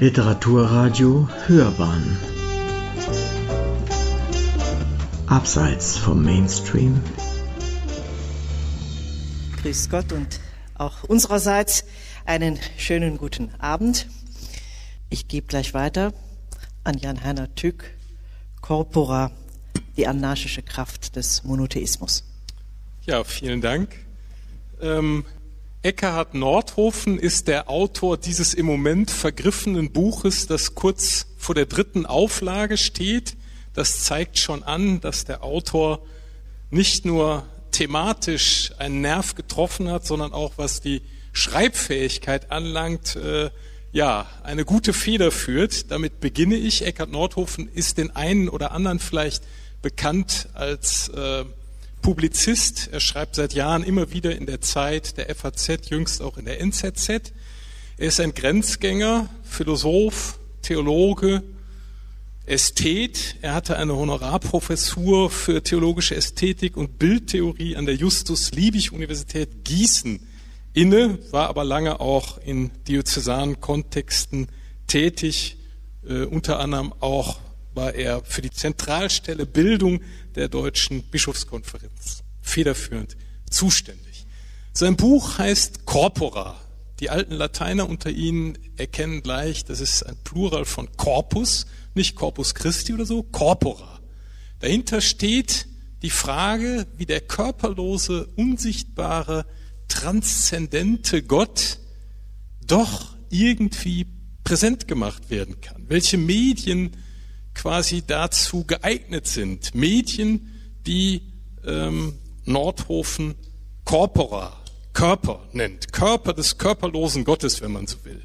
Literaturradio Hörbahn Abseits vom Mainstream Grüß Gott und auch unsererseits einen schönen guten Abend. Ich gebe gleich weiter an Jan-Heiner Tück, Corpora, die anarchische Kraft des Monotheismus. Ja, vielen Dank. Ähm, Eckhard Nordhofen ist der Autor dieses im Moment vergriffenen Buches, das kurz vor der dritten Auflage steht. Das zeigt schon an, dass der Autor nicht nur thematisch einen Nerv getroffen hat, sondern auch was die Schreibfähigkeit anlangt, äh, ja, eine gute Feder führt. Damit beginne ich. Eckhard Nordhofen ist den einen oder anderen vielleicht bekannt als äh, Publizist. Er schreibt seit Jahren immer wieder in der Zeit der FAZ, jüngst auch in der NZZ. Er ist ein Grenzgänger, Philosoph, Theologe, Ästhet. Er hatte eine Honorarprofessur für theologische Ästhetik und Bildtheorie an der Justus-Liebig-Universität Gießen inne, war aber lange auch in diözesanen Kontexten tätig, äh, unter anderem auch war er für die Zentralstelle Bildung der Deutschen Bischofskonferenz federführend zuständig. Sein Buch heißt Corpora. Die alten Lateiner unter Ihnen erkennen gleich, das ist ein Plural von Corpus, nicht Corpus Christi oder so, Corpora. Dahinter steht die Frage, wie der körperlose, unsichtbare, transzendente Gott doch irgendwie präsent gemacht werden kann. Welche Medien quasi dazu geeignet sind. Medien, die ähm, Nordhofen Corpora, Körper nennt. Körper des körperlosen Gottes, wenn man so will.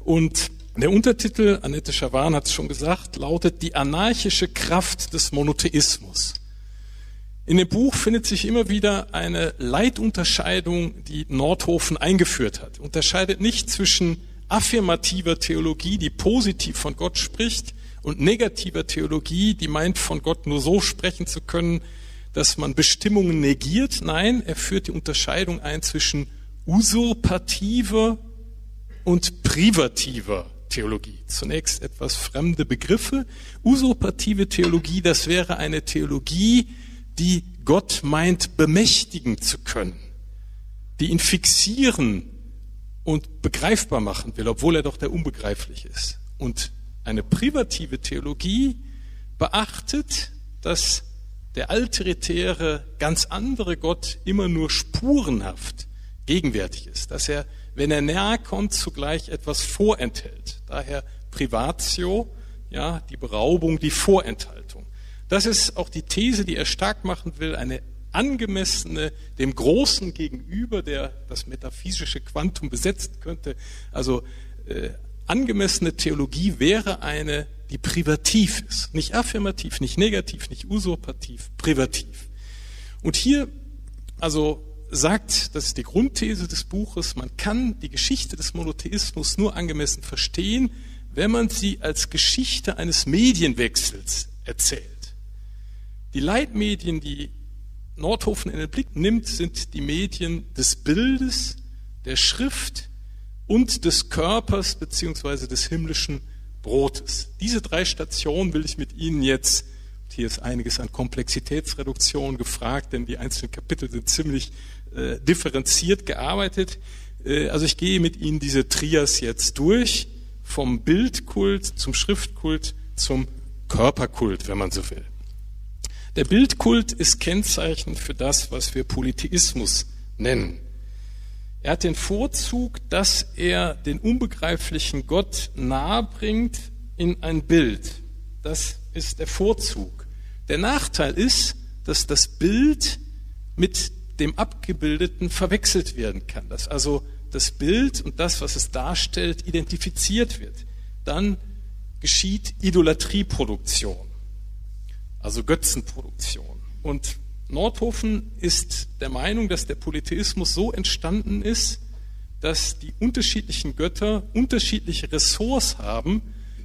Und der Untertitel, Annette Schawan hat es schon gesagt, lautet Die anarchische Kraft des Monotheismus. In dem Buch findet sich immer wieder eine Leitunterscheidung, die Nordhofen eingeführt hat. Unterscheidet nicht zwischen affirmativer Theologie, die positiv von Gott spricht, und negativer Theologie, die meint, von Gott nur so sprechen zu können, dass man Bestimmungen negiert. Nein, er führt die Unterscheidung ein zwischen usurpativer und privativer Theologie. Zunächst etwas fremde Begriffe. Usurpative Theologie, das wäre eine Theologie, die Gott meint, bemächtigen zu können, die ihn fixieren und begreifbar machen will, obwohl er doch der unbegreiflich ist. Und eine privative Theologie beachtet, dass der alteritäre, ganz andere Gott immer nur spurenhaft gegenwärtig ist, dass er, wenn er näher kommt, zugleich etwas vorenthält. Daher Privatio, ja, die Beraubung, die Vorenthaltung. Das ist auch die These, die er stark machen will, eine angemessene, dem Großen gegenüber, der das metaphysische Quantum besetzen könnte, also äh, angemessene Theologie wäre eine, die privativ ist. Nicht affirmativ, nicht negativ, nicht usurpativ, privativ. Und hier, also sagt, das ist die Grundthese des Buches, man kann die Geschichte des Monotheismus nur angemessen verstehen, wenn man sie als Geschichte eines Medienwechsels erzählt. Die Leitmedien, die Nordhofen in den Blick nimmt, sind die Medien des Bildes, der Schrift, und des Körpers beziehungsweise des himmlischen Brotes. Diese drei Stationen will ich mit Ihnen jetzt, hier ist einiges an Komplexitätsreduktion gefragt, denn die einzelnen Kapitel sind ziemlich äh, differenziert gearbeitet. Äh, also ich gehe mit Ihnen diese Trias jetzt durch, vom Bildkult zum Schriftkult zum Körperkult, wenn man so will. Der Bildkult ist Kennzeichen für das, was wir Polytheismus nennen. Er hat den Vorzug, dass er den unbegreiflichen Gott nahebringt in ein Bild. Das ist der Vorzug. Der Nachteil ist, dass das Bild mit dem Abgebildeten verwechselt werden kann. Dass also das Bild und das, was es darstellt, identifiziert wird. Dann geschieht Idolatrieproduktion, also Götzenproduktion. Und Nordhofen ist der Meinung, dass der Polytheismus so entstanden ist, dass die unterschiedlichen Götter unterschiedliche Ressorts haben,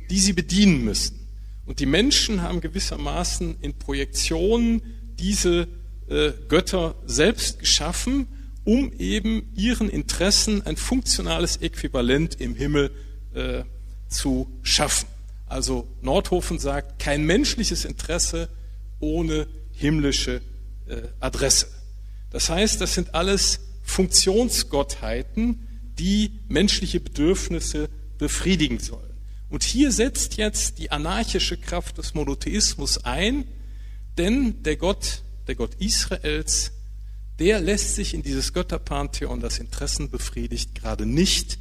die sie bedienen müssen. Und die Menschen haben gewissermaßen in Projektionen diese äh, Götter selbst geschaffen, um eben ihren Interessen ein funktionales Äquivalent im Himmel äh, zu schaffen. Also Nordhofen sagt, kein menschliches Interesse ohne himmlische Adresse. Das heißt, das sind alles Funktionsgottheiten, die menschliche Bedürfnisse befriedigen sollen. Und hier setzt jetzt die anarchische Kraft des Monotheismus ein, denn der Gott, der Gott Israels, der lässt sich in dieses Götterpantheon, das Interessen befriedigt, gerade nicht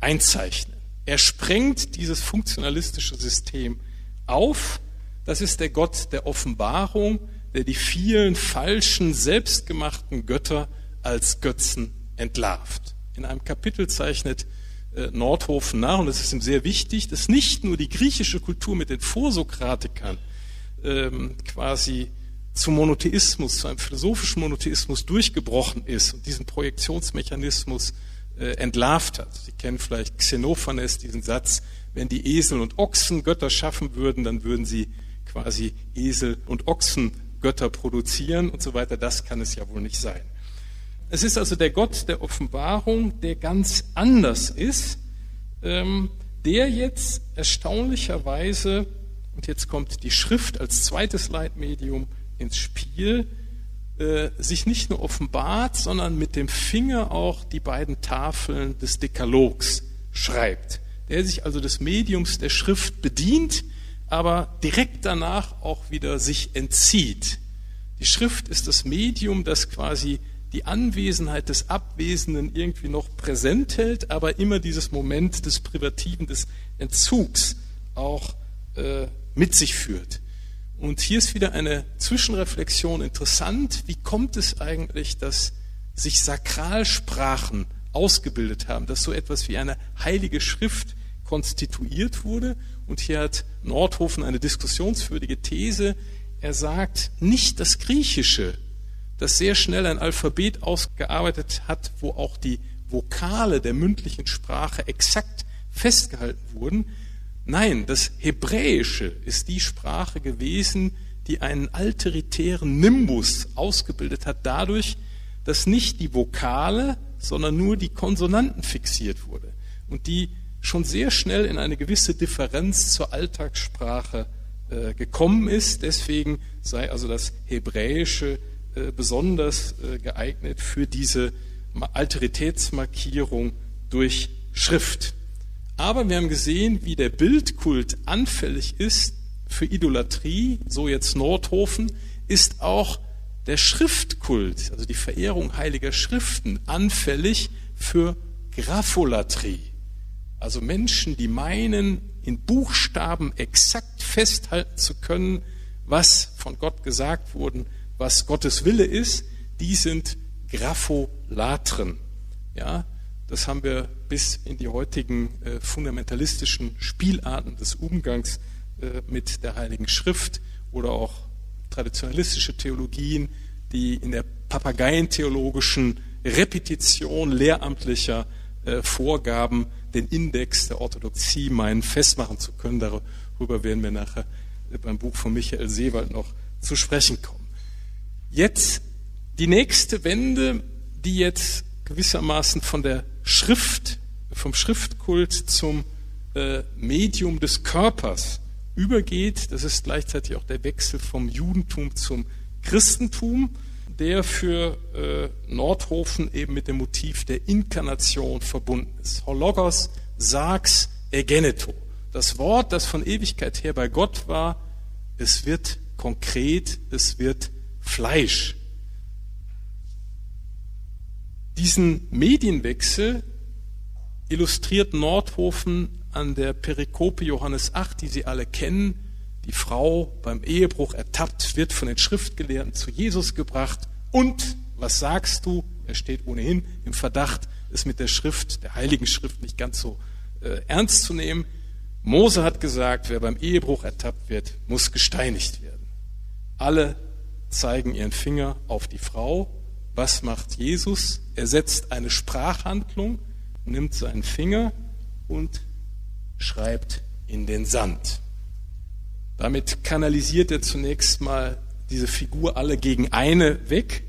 einzeichnen. Er sprengt dieses funktionalistische System auf. Das ist der Gott der Offenbarung, der die vielen falschen, selbstgemachten Götter als Götzen entlarvt. In einem Kapitel zeichnet äh, Nordhofen nach, und es ist ihm sehr wichtig, dass nicht nur die griechische Kultur mit den Vorsokratikern ähm, quasi zum Monotheismus, zu einem philosophischen Monotheismus durchgebrochen ist und diesen Projektionsmechanismus äh, entlarvt hat. Sie kennen vielleicht Xenophanes, diesen Satz, wenn die Esel und Ochsen Götter schaffen würden, dann würden sie quasi Esel und Ochsen Götter produzieren und so weiter. Das kann es ja wohl nicht sein. Es ist also der Gott der Offenbarung, der ganz anders ist, ähm, der jetzt erstaunlicherweise, und jetzt kommt die Schrift als zweites Leitmedium ins Spiel, äh, sich nicht nur offenbart, sondern mit dem Finger auch die beiden Tafeln des Dekalogs schreibt. Der sich also des Mediums der Schrift bedient, aber direkt danach auch wieder sich entzieht. Die Schrift ist das Medium, das quasi die Anwesenheit des Abwesenden irgendwie noch präsent hält, aber immer dieses Moment des Privativen, des Entzugs auch äh, mit sich führt. Und hier ist wieder eine Zwischenreflexion interessant. Wie kommt es eigentlich, dass sich Sakralsprachen ausgebildet haben, dass so etwas wie eine heilige Schrift konstituiert wurde? Und hier hat Nordhofen eine diskussionswürdige These. Er sagt, nicht das Griechische, das sehr schnell ein Alphabet ausgearbeitet hat, wo auch die Vokale der mündlichen Sprache exakt festgehalten wurden, Nein, das Hebräische ist die Sprache gewesen, die einen alteritären Nimbus ausgebildet hat, dadurch, dass nicht die Vokale, sondern nur die Konsonanten fixiert wurde und die schon sehr schnell in eine gewisse Differenz zur Alltagssprache äh, gekommen ist. Deswegen sei also das Hebräische äh, besonders äh, geeignet für diese Alteritätsmarkierung durch Schrift. Aber wir haben gesehen, wie der Bildkult anfällig ist für Idolatrie, so jetzt Nordhofen, ist auch der Schriftkult, also die Verehrung heiliger Schriften, anfällig für Grapholatrie. Also Menschen, die meinen, in Buchstaben exakt festhalten zu können, was von Gott gesagt wurde, was Gottes Wille ist, die sind Grapholatren. Ja, das haben wir bis in die heutigen äh, fundamentalistischen Spielarten des Umgangs äh, mit der Heiligen Schrift oder auch traditionalistische Theologien, die in der papageientheologischen Repetition lehramtlicher äh, Vorgaben den Index der Orthodoxie meinen festmachen zu können. Darüber werden wir nachher beim Buch von Michael Seewald noch zu sprechen kommen. Jetzt die nächste Wende, die jetzt gewissermaßen von der Schrift, vom Schriftkult zum äh, Medium des Körpers übergeht. Das ist gleichzeitig auch der Wechsel vom Judentum zum Christentum, der für äh, Nordhofen eben mit dem Motiv der Inkarnation verbunden ist. Hologos, Sax, Egeneto. Das Wort, das von Ewigkeit her bei Gott war, es wird konkret, es wird Fleisch. Diesen Medienwechsel illustriert Nordhofen an der Perikope Johannes 8, die Sie alle kennen. Die Frau beim Ehebruch ertappt, wird von den Schriftgelehrten zu Jesus gebracht. Und, was sagst du? Er steht ohnehin im Verdacht, es mit der Schrift, der Heiligen Schrift nicht ganz so äh, ernst zu nehmen. Mose hat gesagt, wer beim Ehebruch ertappt wird, muss gesteinigt werden. Alle zeigen ihren Finger auf die Frau was macht Jesus? Er setzt eine Sprachhandlung, nimmt seinen Finger und schreibt in den Sand. Damit kanalisiert er zunächst mal diese Figur alle gegen eine weg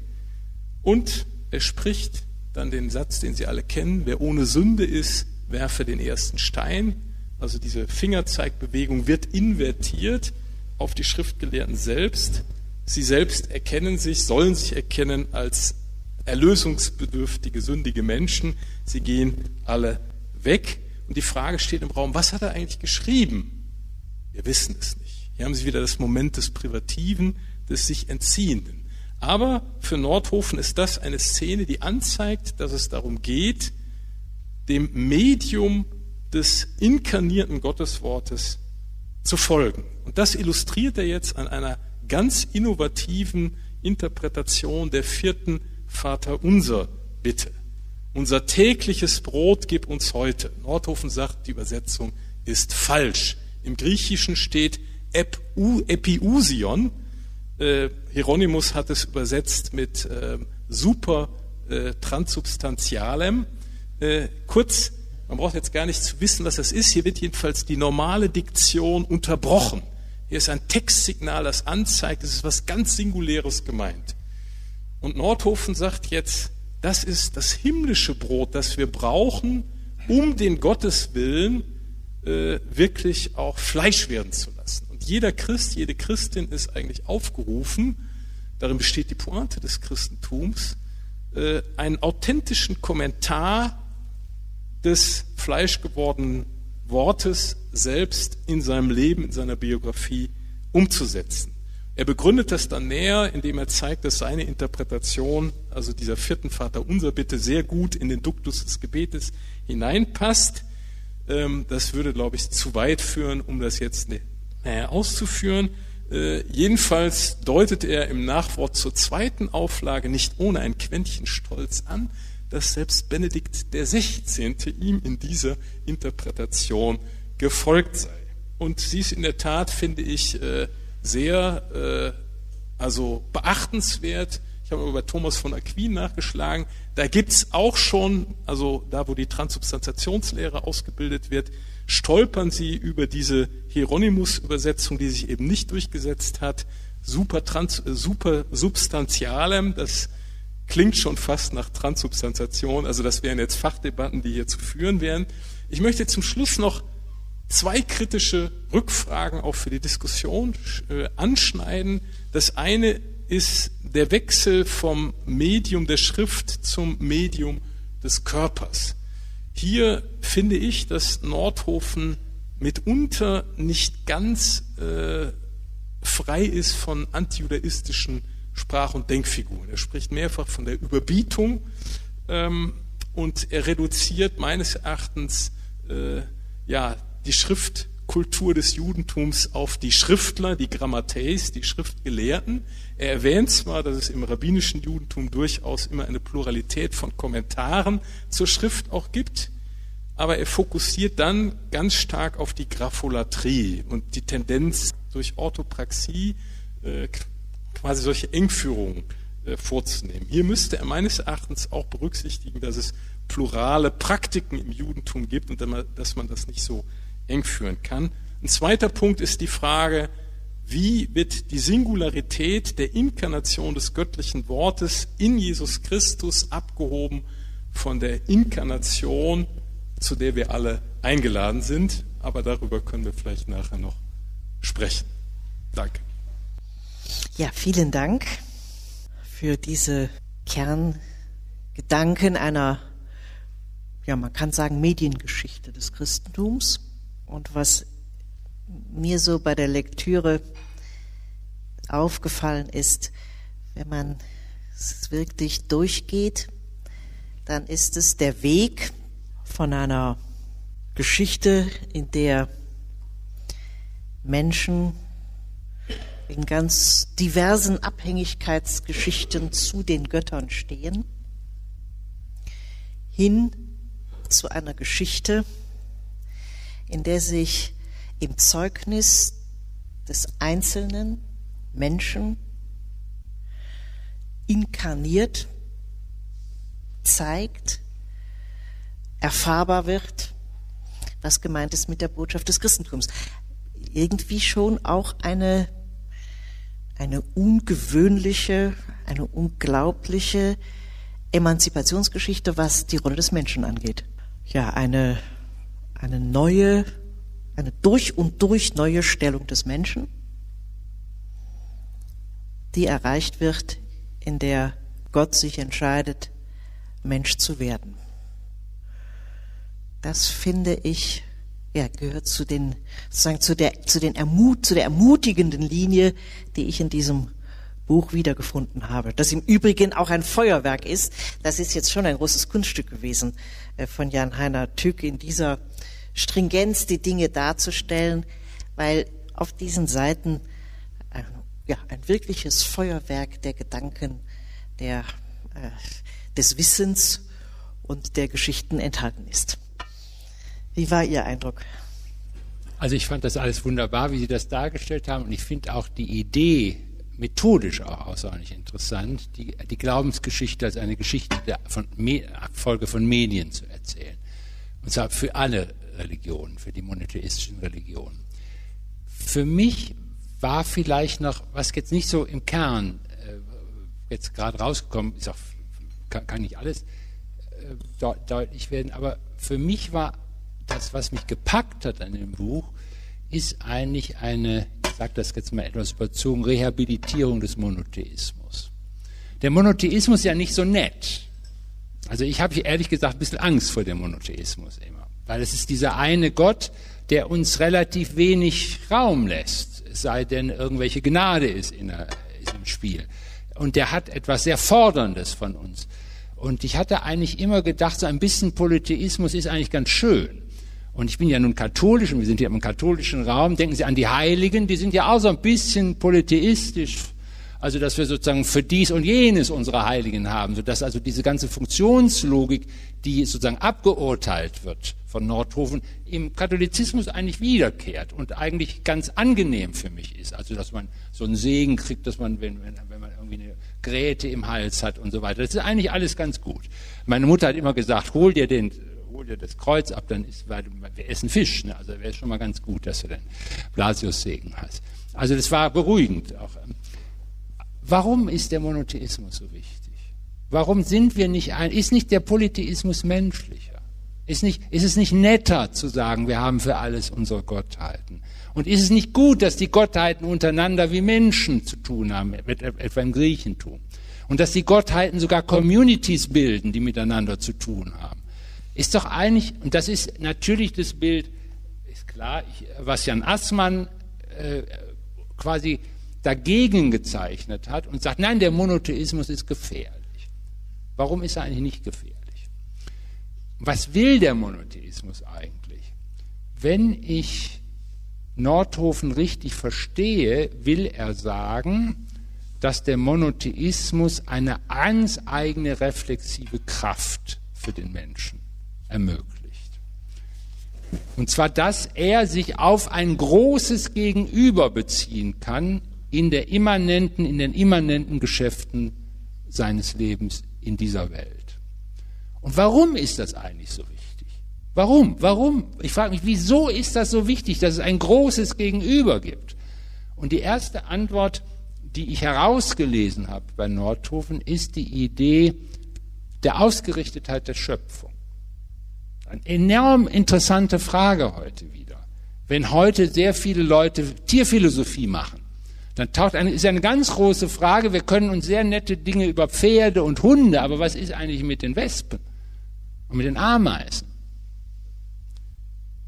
und er spricht dann den Satz, den Sie alle kennen, wer ohne Sünde ist, werfe den ersten Stein. also diese Fingerzeigbewegung wird invertiert auf die Schriftgelehrten selbst. Sie selbst erkennen sich, sollen sich erkennen als erlösungsbedürftige, sündige Menschen. Sie gehen alle weg. Und die Frage steht im Raum, was hat er eigentlich geschrieben? Wir wissen es nicht. Hier haben Sie wieder das Moment des Privativen, des sich Entziehenden. Aber für Nordhofen ist das eine Szene, die anzeigt, dass es darum geht, dem Medium des inkarnierten Gotteswortes zu folgen. Und das illustriert er jetzt an einer ganz innovativen Interpretation der vierten Vater unser Bitte. Unser tägliches Brot gib uns heute. Nordhofen sagt, die Übersetzung ist falsch. Im Griechischen steht Epiusion. Äh, Hieronymus hat es übersetzt mit äh, super äh, transsubstantialem. Äh, kurz, man braucht jetzt gar nicht zu wissen, was das ist. Hier wird jedenfalls die normale Diktion unterbrochen. Hier ist ein Textsignal, das anzeigt, es ist was ganz Singuläres gemeint. Und Nordhofen sagt jetzt, das ist das himmlische Brot, das wir brauchen, um den Gotteswillen äh, wirklich auch Fleisch werden zu lassen. Jeder Christ, jede Christin ist eigentlich aufgerufen, darin besteht die Pointe des Christentums, äh, einen authentischen Kommentar des fleischgewordenen Wortes selbst in seinem Leben, in seiner Biografie umzusetzen. Er begründet das dann näher, indem er zeigt, dass seine Interpretation, also dieser vierten Vater unser Bitte, sehr gut in den Duktus des Gebetes hineinpasst. Ähm, das würde, glaube ich, zu weit führen, um das jetzt näher auszuführen. Äh, jedenfalls deutet er im Nachwort zur zweiten Auflage nicht ohne ein Quäntchen Stolz an, dass selbst Benedikt der 16. ihm in dieser Interpretation gefolgt sei. Und sie ist in der Tat, finde ich, äh, sehr äh, also beachtenswert. Ich habe über Thomas von Aquin nachgeschlagen. Da gibt's auch schon, also da, wo die Transubstantiationslehre ausgebildet wird, stolpern sie über diese Hieronymus-Übersetzung, die sich eben nicht durchgesetzt hat. Super, trans, äh, super substantialem, das klingt schon fast nach Transubstantiation. Also das wären jetzt Fachdebatten, die hier zu führen wären. Ich möchte zum Schluss noch zwei kritische Rückfragen auch für die Diskussion äh, anschneiden. Das eine ist der Wechsel vom Medium der Schrift zum Medium des Körpers. Hier finde ich, dass Nordhofen mitunter nicht ganz äh, frei ist von antijudaistischen Sprach- und Denkfiguren. Er spricht mehrfach von der Überbietung ähm, und er reduziert meines Erachtens äh, ja die Schrift Kultur des Judentums auf die Schriftler, die Grammateis, die Schriftgelehrten. Er erwähnt zwar, dass es im rabbinischen Judentum durchaus immer eine Pluralität von Kommentaren zur Schrift auch gibt, aber er fokussiert dann ganz stark auf die Grapholatrie und die Tendenz durch Orthopraxie äh, quasi solche Engführungen äh, vorzunehmen. Hier müsste er meines Erachtens auch berücksichtigen, dass es plurale Praktiken im Judentum gibt und dass man das nicht so eng führen kann. Ein zweiter Punkt ist die Frage, wie wird die Singularität der Inkarnation des göttlichen Wortes in Jesus Christus abgehoben von der Inkarnation, zu der wir alle eingeladen sind. Aber darüber können wir vielleicht nachher noch sprechen. Danke. Ja, vielen Dank für diese Kerngedanken einer, ja, man kann sagen, Mediengeschichte des Christentums. Und was mir so bei der Lektüre aufgefallen ist, wenn man es wirklich durchgeht, dann ist es der Weg von einer Geschichte, in der Menschen in ganz diversen Abhängigkeitsgeschichten zu den Göttern stehen, hin zu einer Geschichte, in der sich im Zeugnis des einzelnen Menschen inkarniert, zeigt, erfahrbar wird, was gemeint ist mit der Botschaft des Christentums. Irgendwie schon auch eine, eine ungewöhnliche, eine unglaubliche Emanzipationsgeschichte, was die Rolle des Menschen angeht. Ja, eine eine neue eine durch und durch neue Stellung des Menschen, die erreicht wird, in der Gott sich entscheidet, Mensch zu werden. Das finde ich, ja, gehört zu den, sozusagen zu der, zu den Ermut, zu der ermutigenden Linie, die ich in diesem Buch wiedergefunden habe. Das im Übrigen auch ein Feuerwerk ist. Das ist jetzt schon ein großes Kunststück gewesen äh, von Jan Heiner Tück in dieser Stringenz die Dinge darzustellen, weil auf diesen Seiten ja, ein wirkliches Feuerwerk der Gedanken, der, äh, des Wissens und der Geschichten enthalten ist. Wie war Ihr Eindruck? Also ich fand das alles wunderbar, wie Sie das dargestellt haben und ich finde auch die Idee methodisch auch außerordentlich interessant, die, die Glaubensgeschichte als eine Geschichte der von Folge von Medien zu erzählen. Und zwar für alle Religionen, für die monotheistischen Religionen. Für mich war vielleicht noch, was jetzt nicht so im Kern äh, jetzt gerade rausgekommen ist, auch, kann, kann nicht alles äh, de deutlich werden, aber für mich war das, was mich gepackt hat an dem Buch, ist eigentlich eine, ich sage das jetzt mal etwas überzogen, Rehabilitierung des Monotheismus. Der Monotheismus ist ja nicht so nett. Also ich habe ehrlich gesagt ein bisschen Angst vor dem Monotheismus immer. Weil es ist dieser eine Gott, der uns relativ wenig Raum lässt, sei denn, irgendwelche Gnade ist, in ist im Spiel. Und der hat etwas sehr Forderndes von uns. Und ich hatte eigentlich immer gedacht, so ein bisschen Polytheismus ist eigentlich ganz schön. Und ich bin ja nun katholisch und wir sind hier im katholischen Raum. Denken Sie an die Heiligen, die sind ja auch so ein bisschen polytheistisch also dass wir sozusagen für dies und jenes unsere Heiligen haben, sodass also diese ganze Funktionslogik, die sozusagen abgeurteilt wird von Nordhofen, im Katholizismus eigentlich wiederkehrt und eigentlich ganz angenehm für mich ist. Also dass man so einen Segen kriegt, dass man, wenn, wenn, wenn man irgendwie eine Gräte im Hals hat und so weiter. Das ist eigentlich alles ganz gut. Meine Mutter hat immer gesagt, hol dir den hol dir das Kreuz ab, dann ist, weil wir essen Fisch, ne? also wäre schon mal ganz gut, dass du den Blasius Segen hast. Also das war beruhigend auch. Warum ist der Monotheismus so wichtig? Warum sind wir nicht ein, ist nicht der Polytheismus menschlicher? Ist, nicht, ist es nicht netter zu sagen, wir haben für alles unsere Gottheiten? Und ist es nicht gut, dass die Gottheiten untereinander wie Menschen zu tun haben, etwa im Griechentum? Und dass die Gottheiten sogar Communities bilden, die miteinander zu tun haben? Ist doch eigentlich, und das ist natürlich das Bild, ist klar, ich, was Jan Assmann äh, quasi dagegen gezeichnet hat und sagt, nein, der Monotheismus ist gefährlich. Warum ist er eigentlich nicht gefährlich? Was will der Monotheismus eigentlich? Wenn ich Nordhofen richtig verstehe, will er sagen, dass der Monotheismus eine ganz eigene reflexive Kraft für den Menschen ermöglicht. Und zwar, dass er sich auf ein großes Gegenüber beziehen kann, in der immanenten, in den immanenten Geschäften seines Lebens in dieser Welt. Und warum ist das eigentlich so wichtig? Warum? Warum? Ich frage mich, wieso ist das so wichtig, dass es ein großes Gegenüber gibt? Und die erste Antwort, die ich herausgelesen habe bei Nordhofen, ist die Idee der Ausgerichtetheit der Schöpfung. Eine enorm interessante Frage heute wieder. Wenn heute sehr viele Leute Tierphilosophie machen, dann taucht eine, ist eine ganz große Frage, wir können uns sehr nette Dinge über Pferde und Hunde, aber was ist eigentlich mit den Wespen und mit den Ameisen?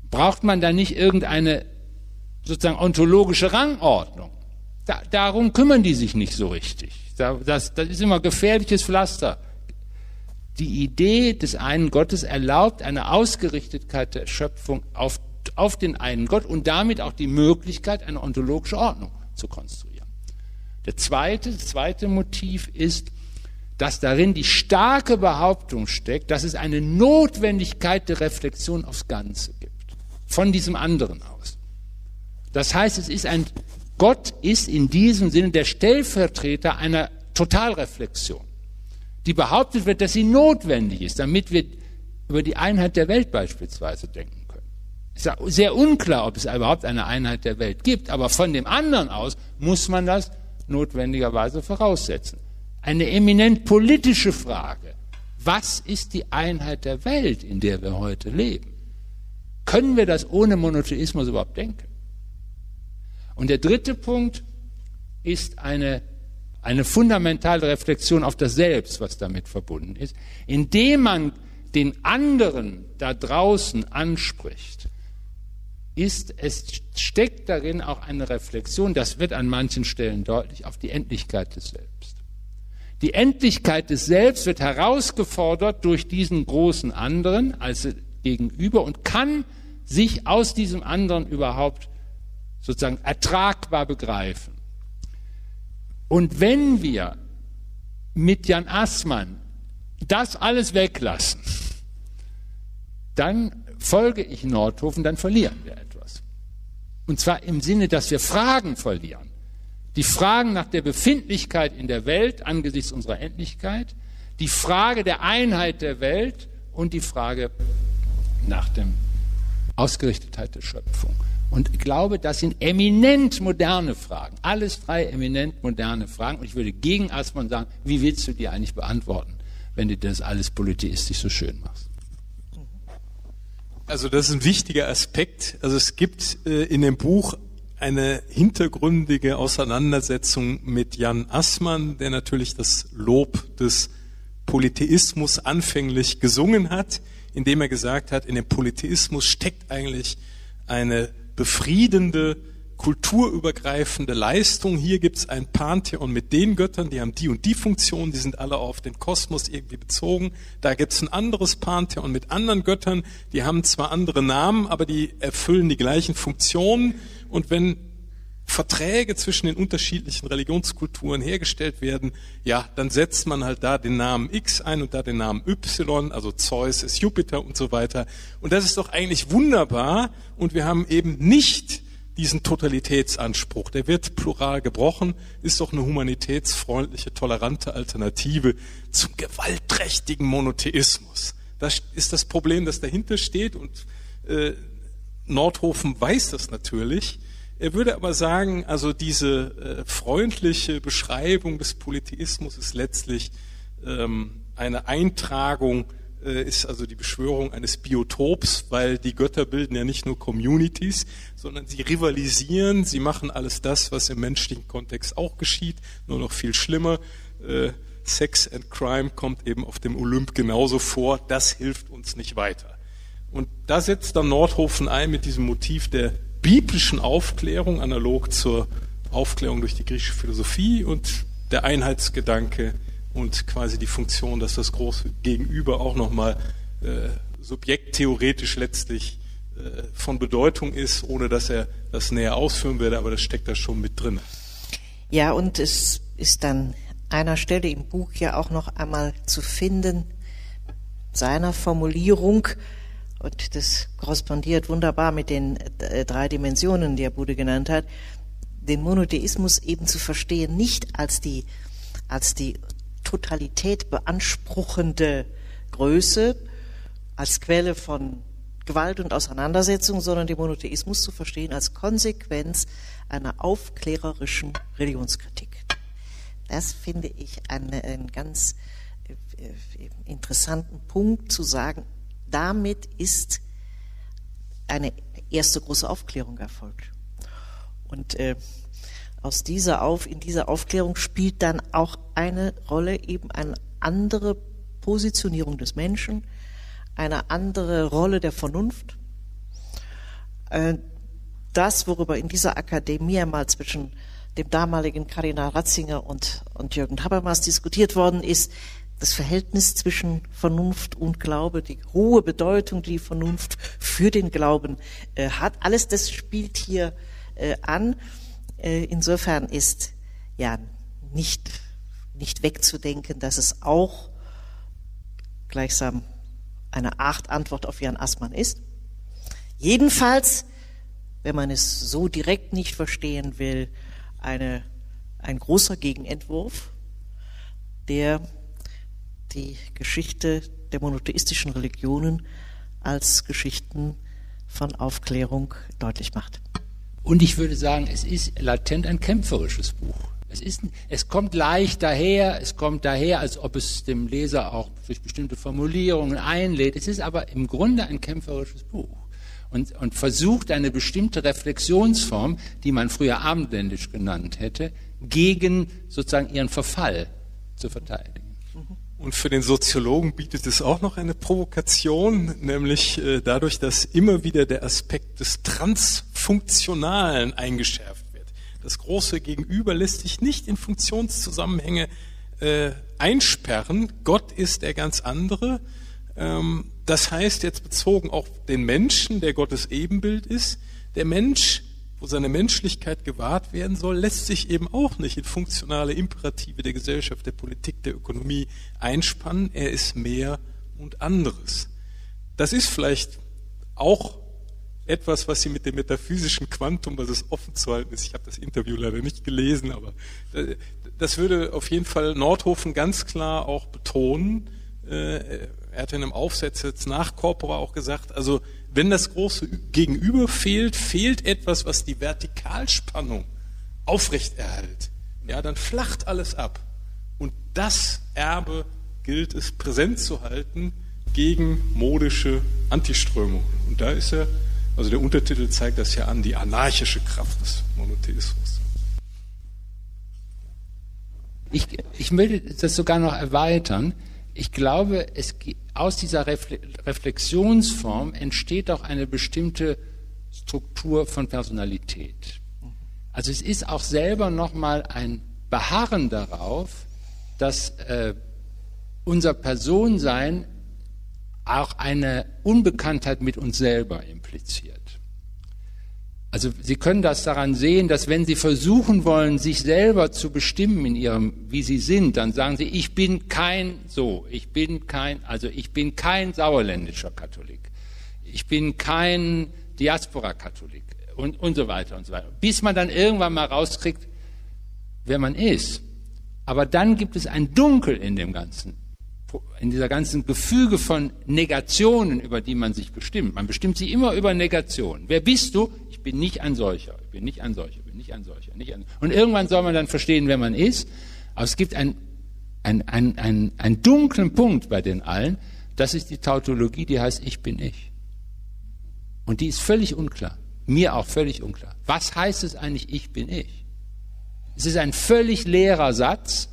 Braucht man da nicht irgendeine sozusagen ontologische Rangordnung? Da, darum kümmern die sich nicht so richtig. Das, das ist immer gefährliches Pflaster. Die Idee des einen Gottes erlaubt eine Ausgerichtetheit der Schöpfung auf, auf den einen Gott und damit auch die Möglichkeit einer ontologischen Ordnung zu konstruieren. Der zweite, das zweite Motiv ist, dass darin die starke Behauptung steckt, dass es eine Notwendigkeit der Reflexion aufs Ganze gibt. Von diesem anderen aus. Das heißt, es ist ein, Gott ist in diesem Sinne der Stellvertreter einer Totalreflexion, die behauptet wird, dass sie notwendig ist, damit wir über die Einheit der Welt beispielsweise denken ist ja sehr unklar, ob es überhaupt eine Einheit der Welt gibt, aber von dem anderen aus muss man das notwendigerweise voraussetzen. Eine eminent politische Frage. Was ist die Einheit der Welt, in der wir heute leben? Können wir das ohne Monotheismus überhaupt denken? Und der dritte Punkt ist eine, eine fundamentale Reflexion auf das Selbst, was damit verbunden ist, indem man den anderen da draußen anspricht, ist, es steckt darin auch eine Reflexion, das wird an manchen Stellen deutlich, auf die Endlichkeit des Selbst. Die Endlichkeit des Selbst wird herausgefordert durch diesen großen anderen als Gegenüber und kann sich aus diesem anderen überhaupt sozusagen ertragbar begreifen. Und wenn wir mit Jan Assmann das alles weglassen, dann folge ich Nordhofen, dann verlieren wir etwas. Und zwar im Sinne, dass wir Fragen verlieren. Die Fragen nach der Befindlichkeit in der Welt angesichts unserer Endlichkeit, die Frage der Einheit der Welt und die Frage nach der Ausgerichtetheit der Schöpfung. Und ich glaube, das sind eminent moderne Fragen. Alles drei eminent moderne Fragen. Und ich würde gegen Asmann sagen, wie willst du die eigentlich beantworten, wenn du das alles polytheistisch so schön machst? Also das ist ein wichtiger Aspekt. Also es gibt äh, in dem Buch eine hintergründige Auseinandersetzung mit Jan Assmann, der natürlich das Lob des Polytheismus anfänglich gesungen hat, indem er gesagt hat, in dem Polytheismus steckt eigentlich eine befriedende kulturübergreifende Leistung. Hier gibt es ein Pantheon mit den Göttern, die haben die und die Funktion, die sind alle auf den Kosmos irgendwie bezogen. Da gibt es ein anderes Pantheon mit anderen Göttern, die haben zwar andere Namen, aber die erfüllen die gleichen Funktionen. Und wenn Verträge zwischen den unterschiedlichen Religionskulturen hergestellt werden, ja, dann setzt man halt da den Namen X ein und da den Namen Y, also Zeus ist Jupiter und so weiter. Und das ist doch eigentlich wunderbar. Und wir haben eben nicht diesen Totalitätsanspruch. Der wird plural gebrochen, ist doch eine humanitätsfreundliche, tolerante Alternative zum gewaltträchtigen Monotheismus. Das ist das Problem, das dahinter steht und äh, Nordhofen weiß das natürlich. Er würde aber sagen, also diese äh, freundliche Beschreibung des Polytheismus ist letztlich ähm, eine Eintragung ist also die Beschwörung eines Biotops, weil die Götter bilden ja nicht nur Communities, sondern sie rivalisieren, sie machen alles das, was im menschlichen Kontext auch geschieht, nur noch viel schlimmer. Äh, Sex and Crime kommt eben auf dem Olymp genauso vor, das hilft uns nicht weiter. Und da setzt dann Nordhofen ein mit diesem Motiv der biblischen Aufklärung, analog zur Aufklärung durch die griechische Philosophie und der Einheitsgedanke und quasi die Funktion, dass das große Gegenüber auch nochmal äh, subjekttheoretisch letztlich äh, von Bedeutung ist, ohne dass er das näher ausführen werde, aber das steckt da schon mit drin. Ja, und es ist dann einer Stelle im Buch ja auch noch einmal zu finden, seiner Formulierung, und das korrespondiert wunderbar mit den äh, drei Dimensionen, die Herr Bude genannt hat, den Monotheismus eben zu verstehen, nicht als die, als die Totalität beanspruchende Größe als Quelle von Gewalt und Auseinandersetzung, sondern den Monotheismus zu verstehen als Konsequenz einer aufklärerischen Religionskritik. Das finde ich einen, einen ganz äh, interessanten Punkt zu sagen. Damit ist eine erste große Aufklärung erfolgt. Und äh, aus dieser Auf, in dieser Aufklärung spielt dann auch eine Rolle eben eine andere Positionierung des Menschen, eine andere Rolle der Vernunft. Äh, das, worüber in dieser Akademie einmal zwischen dem damaligen Kardinal Ratzinger und, und Jürgen Habermas diskutiert worden ist, das Verhältnis zwischen Vernunft und Glaube, die hohe Bedeutung, die Vernunft für den Glauben äh, hat. Alles das spielt hier äh, an. Äh, insofern ist ja nicht, nicht wegzudenken, dass es auch gleichsam eine Art Antwort auf Jan Assmann ist. Jedenfalls, wenn man es so direkt nicht verstehen will, eine, ein großer Gegenentwurf, der die Geschichte der monotheistischen Religionen als Geschichten von Aufklärung deutlich macht. Und ich würde sagen, es ist latent ein kämpferisches Buch. Es, ist, es kommt leicht daher, es kommt daher, als ob es dem Leser auch durch bestimmte Formulierungen einlädt. Es ist aber im Grunde ein kämpferisches Buch. und, und versucht eine bestimmte Reflexionsform, die man früher abendländisch genannt hätte, gegen sozusagen ihren Verfall zu verteidigen. Und für den Soziologen bietet es auch noch eine Provokation, nämlich äh, dadurch, dass immer wieder der Aspekt des Transfunktionalen eingeschärft wird. Das große Gegenüber lässt sich nicht in Funktionszusammenhänge äh, einsperren. Gott ist der ganz andere. Ähm, das heißt jetzt bezogen auf den Menschen, der Gottes Ebenbild ist, der Mensch, wo seine Menschlichkeit gewahrt werden soll, lässt sich eben auch nicht in funktionale Imperative der Gesellschaft, der Politik, der Ökonomie einspannen. Er ist mehr und anderes. Das ist vielleicht auch etwas, was Sie mit dem metaphysischen Quantum, was es offen zu halten ist, ich habe das Interview leider nicht gelesen, aber äh, das würde auf jeden Fall Nordhofen ganz klar auch betonen. Äh, er hat in einem Aufsatz jetzt nach Corpora auch gesagt, also wenn das große Gegenüber fehlt, fehlt etwas, was die Vertikalspannung aufrechterhält. Ja, dann flacht alles ab. Und das Erbe gilt es präsent zu halten gegen modische Antiströmungen. Und da ist er, also der Untertitel zeigt das ja an, die anarchische Kraft des Monotheismus. Ich, ich will das sogar noch erweitern ich glaube, es, aus dieser Reflexionsform entsteht auch eine bestimmte Struktur von Personalität. Also es ist auch selber nochmal ein Beharren darauf, dass äh, unser Personsein auch eine Unbekanntheit mit uns selber impliziert. Also Sie können das daran sehen, dass wenn Sie versuchen wollen, sich selber zu bestimmen in Ihrem, wie Sie sind, dann sagen Sie, ich bin kein so, ich bin kein, also ich bin kein sauerländischer Katholik, ich bin kein Diaspora-Katholik und, und so weiter und so weiter. Bis man dann irgendwann mal rauskriegt, wer man ist. Aber dann gibt es ein Dunkel in dem Ganzen in dieser ganzen Gefüge von Negationen, über die man sich bestimmt. Man bestimmt sich immer über Negationen. Wer bist du? Ich bin nicht ein solcher. Ich bin nicht ein solcher. Ich bin nicht ein solcher. Nicht ein Und irgendwann soll man dann verstehen, wer man ist. Aber es gibt einen ein, ein, ein, ein dunklen Punkt bei den allen. Das ist die Tautologie, die heißt, ich bin ich. Und die ist völlig unklar. Mir auch völlig unklar. Was heißt es eigentlich, ich bin ich? Es ist ein völlig leerer Satz,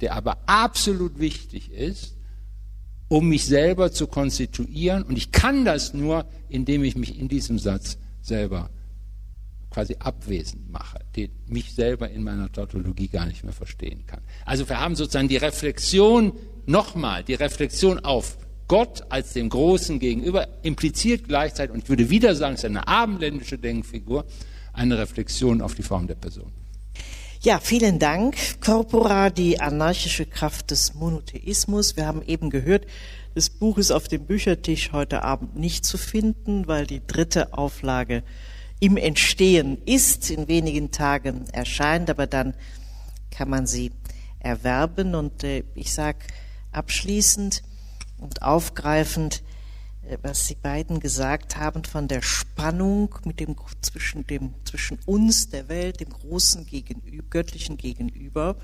der aber absolut wichtig ist, um mich selber zu konstituieren. Und ich kann das nur, indem ich mich in diesem Satz selber quasi abwesend mache, den mich selber in meiner Tautologie gar nicht mehr verstehen kann. Also wir haben sozusagen die Reflexion, nochmal, die Reflexion auf Gott als dem Großen gegenüber, impliziert gleichzeitig, und ich würde wieder sagen, es ist eine abendländische Denkfigur, eine Reflexion auf die Form der Person. Ja, vielen Dank. Corpora, die anarchische Kraft des Monotheismus. Wir haben eben gehört, das Buch ist auf dem Büchertisch heute Abend nicht zu finden, weil die dritte Auflage im Entstehen ist, in wenigen Tagen erscheint, aber dann kann man sie erwerben. Und äh, ich sage abschließend und aufgreifend, was Sie beiden gesagt haben von der Spannung mit dem, zwischen, dem, zwischen uns, der Welt, dem großen Gegenüber, göttlichen Gegenüber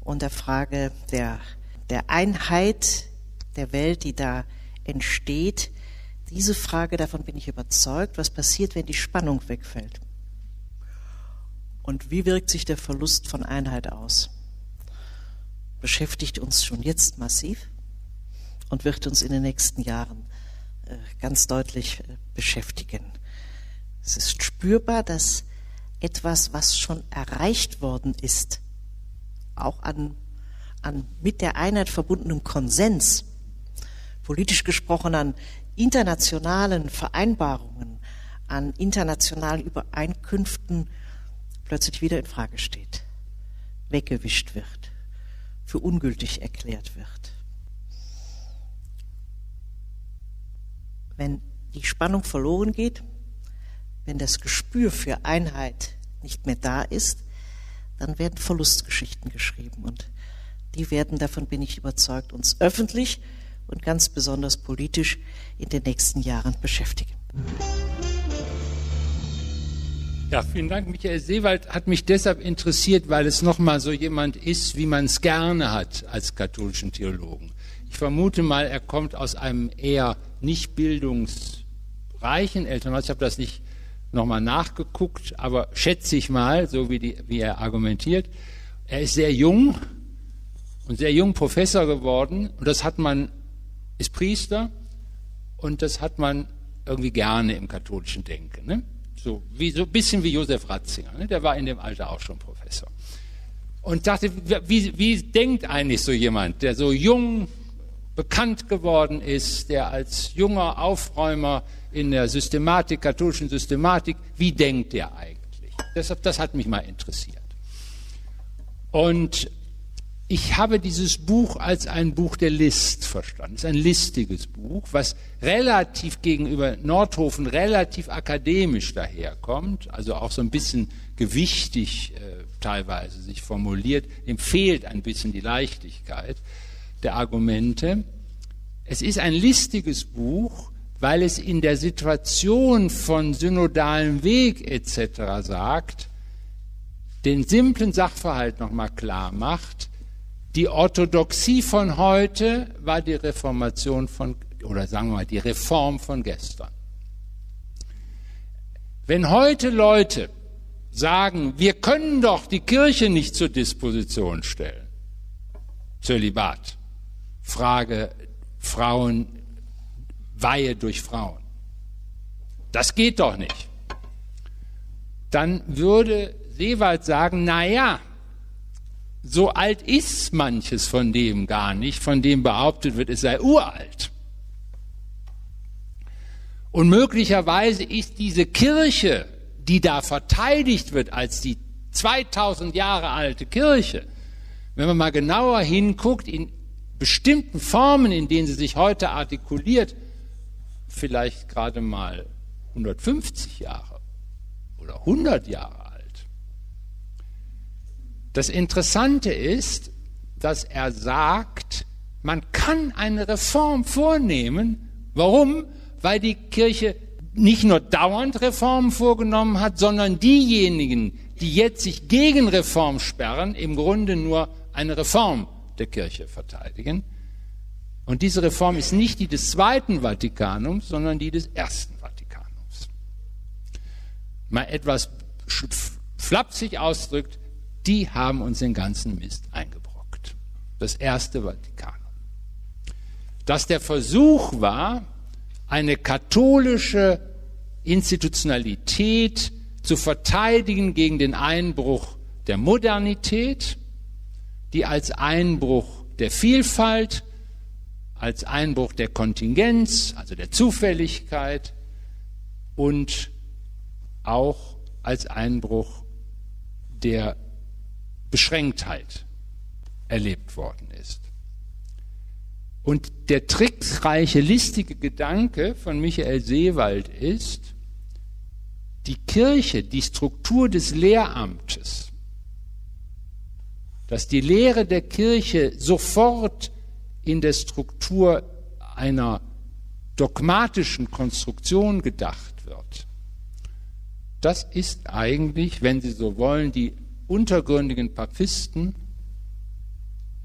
und der Frage der, der Einheit der Welt, die da entsteht. Diese Frage, davon bin ich überzeugt, was passiert, wenn die Spannung wegfällt? Und wie wirkt sich der Verlust von Einheit aus? Beschäftigt uns schon jetzt massiv und wird uns in den nächsten Jahren äh, ganz deutlich äh, beschäftigen. Es ist spürbar, dass etwas, was schon erreicht worden ist, auch an, an mit der Einheit verbundenem Konsens, politisch gesprochen an internationalen Vereinbarungen, an internationalen Übereinkünften plötzlich wieder in Frage steht, weggewischt wird, für ungültig erklärt wird. Wenn die Spannung verloren geht, wenn das Gespür für Einheit nicht mehr da ist, dann werden Verlustgeschichten geschrieben. Und die werden, davon bin ich überzeugt, uns öffentlich und ganz besonders politisch in den nächsten Jahren beschäftigen. Ja, vielen Dank. Michael Seewald hat mich deshalb interessiert, weil es nochmal so jemand ist, wie man es gerne hat als katholischen Theologen. Ich vermute mal, er kommt aus einem eher nicht bildungsreichen reichen Elternhaus. Ich habe das nicht nochmal nachgeguckt, aber schätze ich mal, so wie, die, wie er argumentiert. Er ist sehr jung und sehr jung Professor geworden und das hat man, ist Priester und das hat man irgendwie gerne im katholischen Denken. Ne? So, wie, so ein bisschen wie Josef Ratzinger, ne? der war in dem Alter auch schon Professor. Und dachte, wie, wie denkt eigentlich so jemand, der so jung bekannt geworden ist, der als junger Aufräumer in der Systematik, katholischen Systematik, wie denkt der eigentlich? Deshalb, das hat mich mal interessiert. Und ich habe dieses Buch als ein Buch der List verstanden. Es ist ein listiges Buch, was relativ gegenüber Nordhofen relativ akademisch daherkommt, also auch so ein bisschen gewichtig äh, teilweise sich formuliert. Dem fehlt ein bisschen die Leichtigkeit der Argumente. Es ist ein listiges Buch, weil es in der Situation von synodalem Weg etc. sagt, den simplen Sachverhalt nochmal klar macht, die Orthodoxie von heute war die Reformation von, oder sagen wir mal, die Reform von gestern. Wenn heute Leute sagen, wir können doch die Kirche nicht zur Disposition stellen, Zölibat, Frage Frauen, Weihe durch Frauen, das geht doch nicht, dann würde Seewald sagen, na ja, so alt ist manches von dem gar nicht, von dem behauptet wird, es sei uralt. Und möglicherweise ist diese Kirche, die da verteidigt wird als die 2000 Jahre alte Kirche, wenn man mal genauer hinguckt, in bestimmten Formen, in denen sie sich heute artikuliert, vielleicht gerade mal 150 Jahre oder 100 Jahre das Interessante ist, dass er sagt, man kann eine Reform vornehmen. Warum? Weil die Kirche nicht nur dauernd Reformen vorgenommen hat, sondern diejenigen, die jetzt sich gegen Reform sperren, im Grunde nur eine Reform der Kirche verteidigen. Und diese Reform ist nicht die des Zweiten Vatikanums, sondern die des Ersten Vatikanums. Mal etwas flapsig ausdrückt, die haben uns den ganzen Mist eingebrockt. Das erste Vatikanum. Dass der Versuch war, eine katholische Institutionalität zu verteidigen gegen den Einbruch der Modernität, die als Einbruch der Vielfalt, als Einbruch der Kontingenz, also der Zufälligkeit und auch als Einbruch der Beschränktheit erlebt worden ist. Und der tricksreiche, listige Gedanke von Michael Seewald ist, die Kirche, die Struktur des Lehramtes, dass die Lehre der Kirche sofort in der Struktur einer dogmatischen Konstruktion gedacht wird, das ist eigentlich, wenn Sie so wollen, die untergründigen Papisten,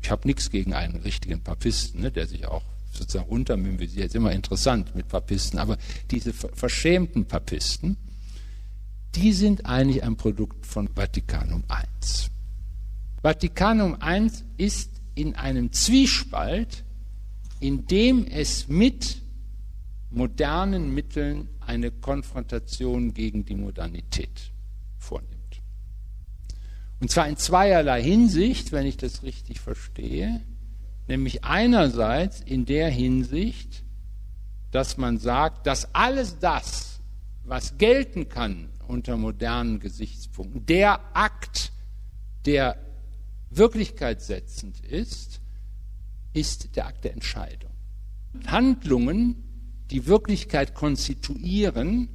ich habe nichts gegen einen richtigen Papisten, ne, der sich auch sozusagen untermimisiert, immer interessant mit Papisten, aber diese verschämten Papisten, die sind eigentlich ein Produkt von Vatikanum I. Vatikanum I ist in einem Zwiespalt, in dem es mit modernen Mitteln eine Konfrontation gegen die Modernität vornimmt. Und zwar in zweierlei Hinsicht, wenn ich das richtig verstehe. Nämlich einerseits in der Hinsicht, dass man sagt, dass alles das, was gelten kann unter modernen Gesichtspunkten, der Akt, der wirklichkeitssetzend ist, ist der Akt der Entscheidung. Handlungen, die Wirklichkeit konstituieren,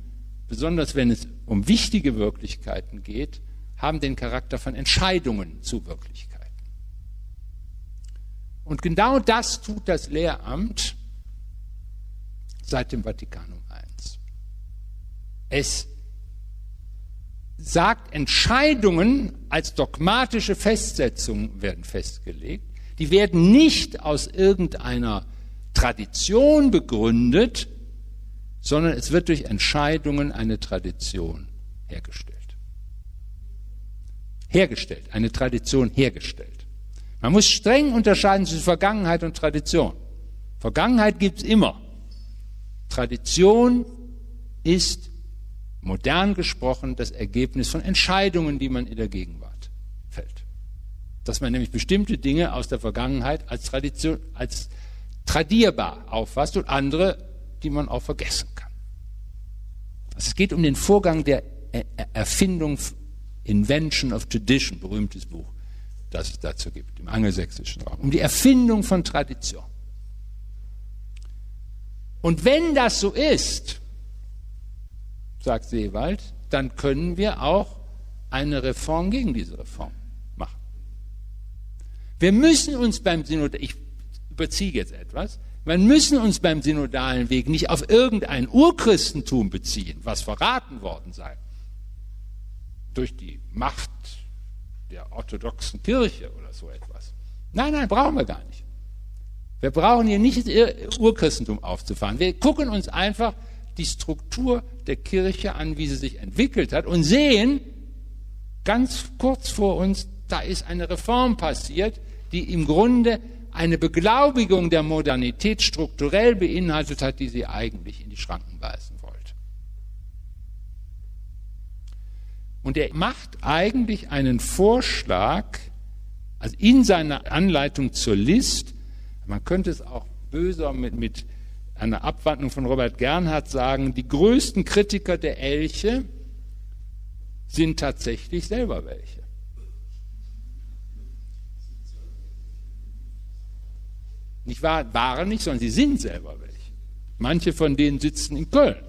besonders wenn es um wichtige Wirklichkeiten geht, haben den Charakter von Entscheidungen zu Wirklichkeiten. Und genau das tut das Lehramt seit dem Vatikanum I. Es sagt, Entscheidungen als dogmatische Festsetzungen werden festgelegt. Die werden nicht aus irgendeiner Tradition begründet, sondern es wird durch Entscheidungen eine Tradition hergestellt. Hergestellt, eine Tradition hergestellt. Man muss streng unterscheiden zwischen Vergangenheit und Tradition. Vergangenheit gibt es immer. Tradition ist modern gesprochen das Ergebnis von Entscheidungen, die man in der Gegenwart fällt. Dass man nämlich bestimmte Dinge aus der Vergangenheit als Tradition, als tradierbar auffasst und andere, die man auch vergessen kann. Also es geht um den Vorgang der Erfindung, Invention of Tradition, berühmtes Buch, das es dazu gibt, im angelsächsischen Raum, um die Erfindung von Tradition. Und wenn das so ist, sagt Seewald, dann können wir auch eine Reform gegen diese Reform machen. Wir müssen uns beim Synod, ich überziehe jetzt etwas, wir müssen uns beim synodalen Weg nicht auf irgendein Urchristentum beziehen, was verraten worden sei, durch die Macht der orthodoxen Kirche oder so etwas. Nein, nein, brauchen wir gar nicht. Wir brauchen hier nicht das Urchristentum aufzufahren. Wir gucken uns einfach die Struktur der Kirche an, wie sie sich entwickelt hat und sehen ganz kurz vor uns, da ist eine Reform passiert, die im Grunde eine Beglaubigung der Modernität strukturell beinhaltet hat, die sie eigentlich in die Schranken weisen wollte. Und er macht eigentlich einen Vorschlag, also in seiner Anleitung zur List, man könnte es auch böser mit, mit einer Abwandlung von Robert Gernhardt sagen, die größten Kritiker der Elche sind tatsächlich selber welche. Nicht wahr, waren nicht, sondern sie sind selber welche. Manche von denen sitzen in Köln.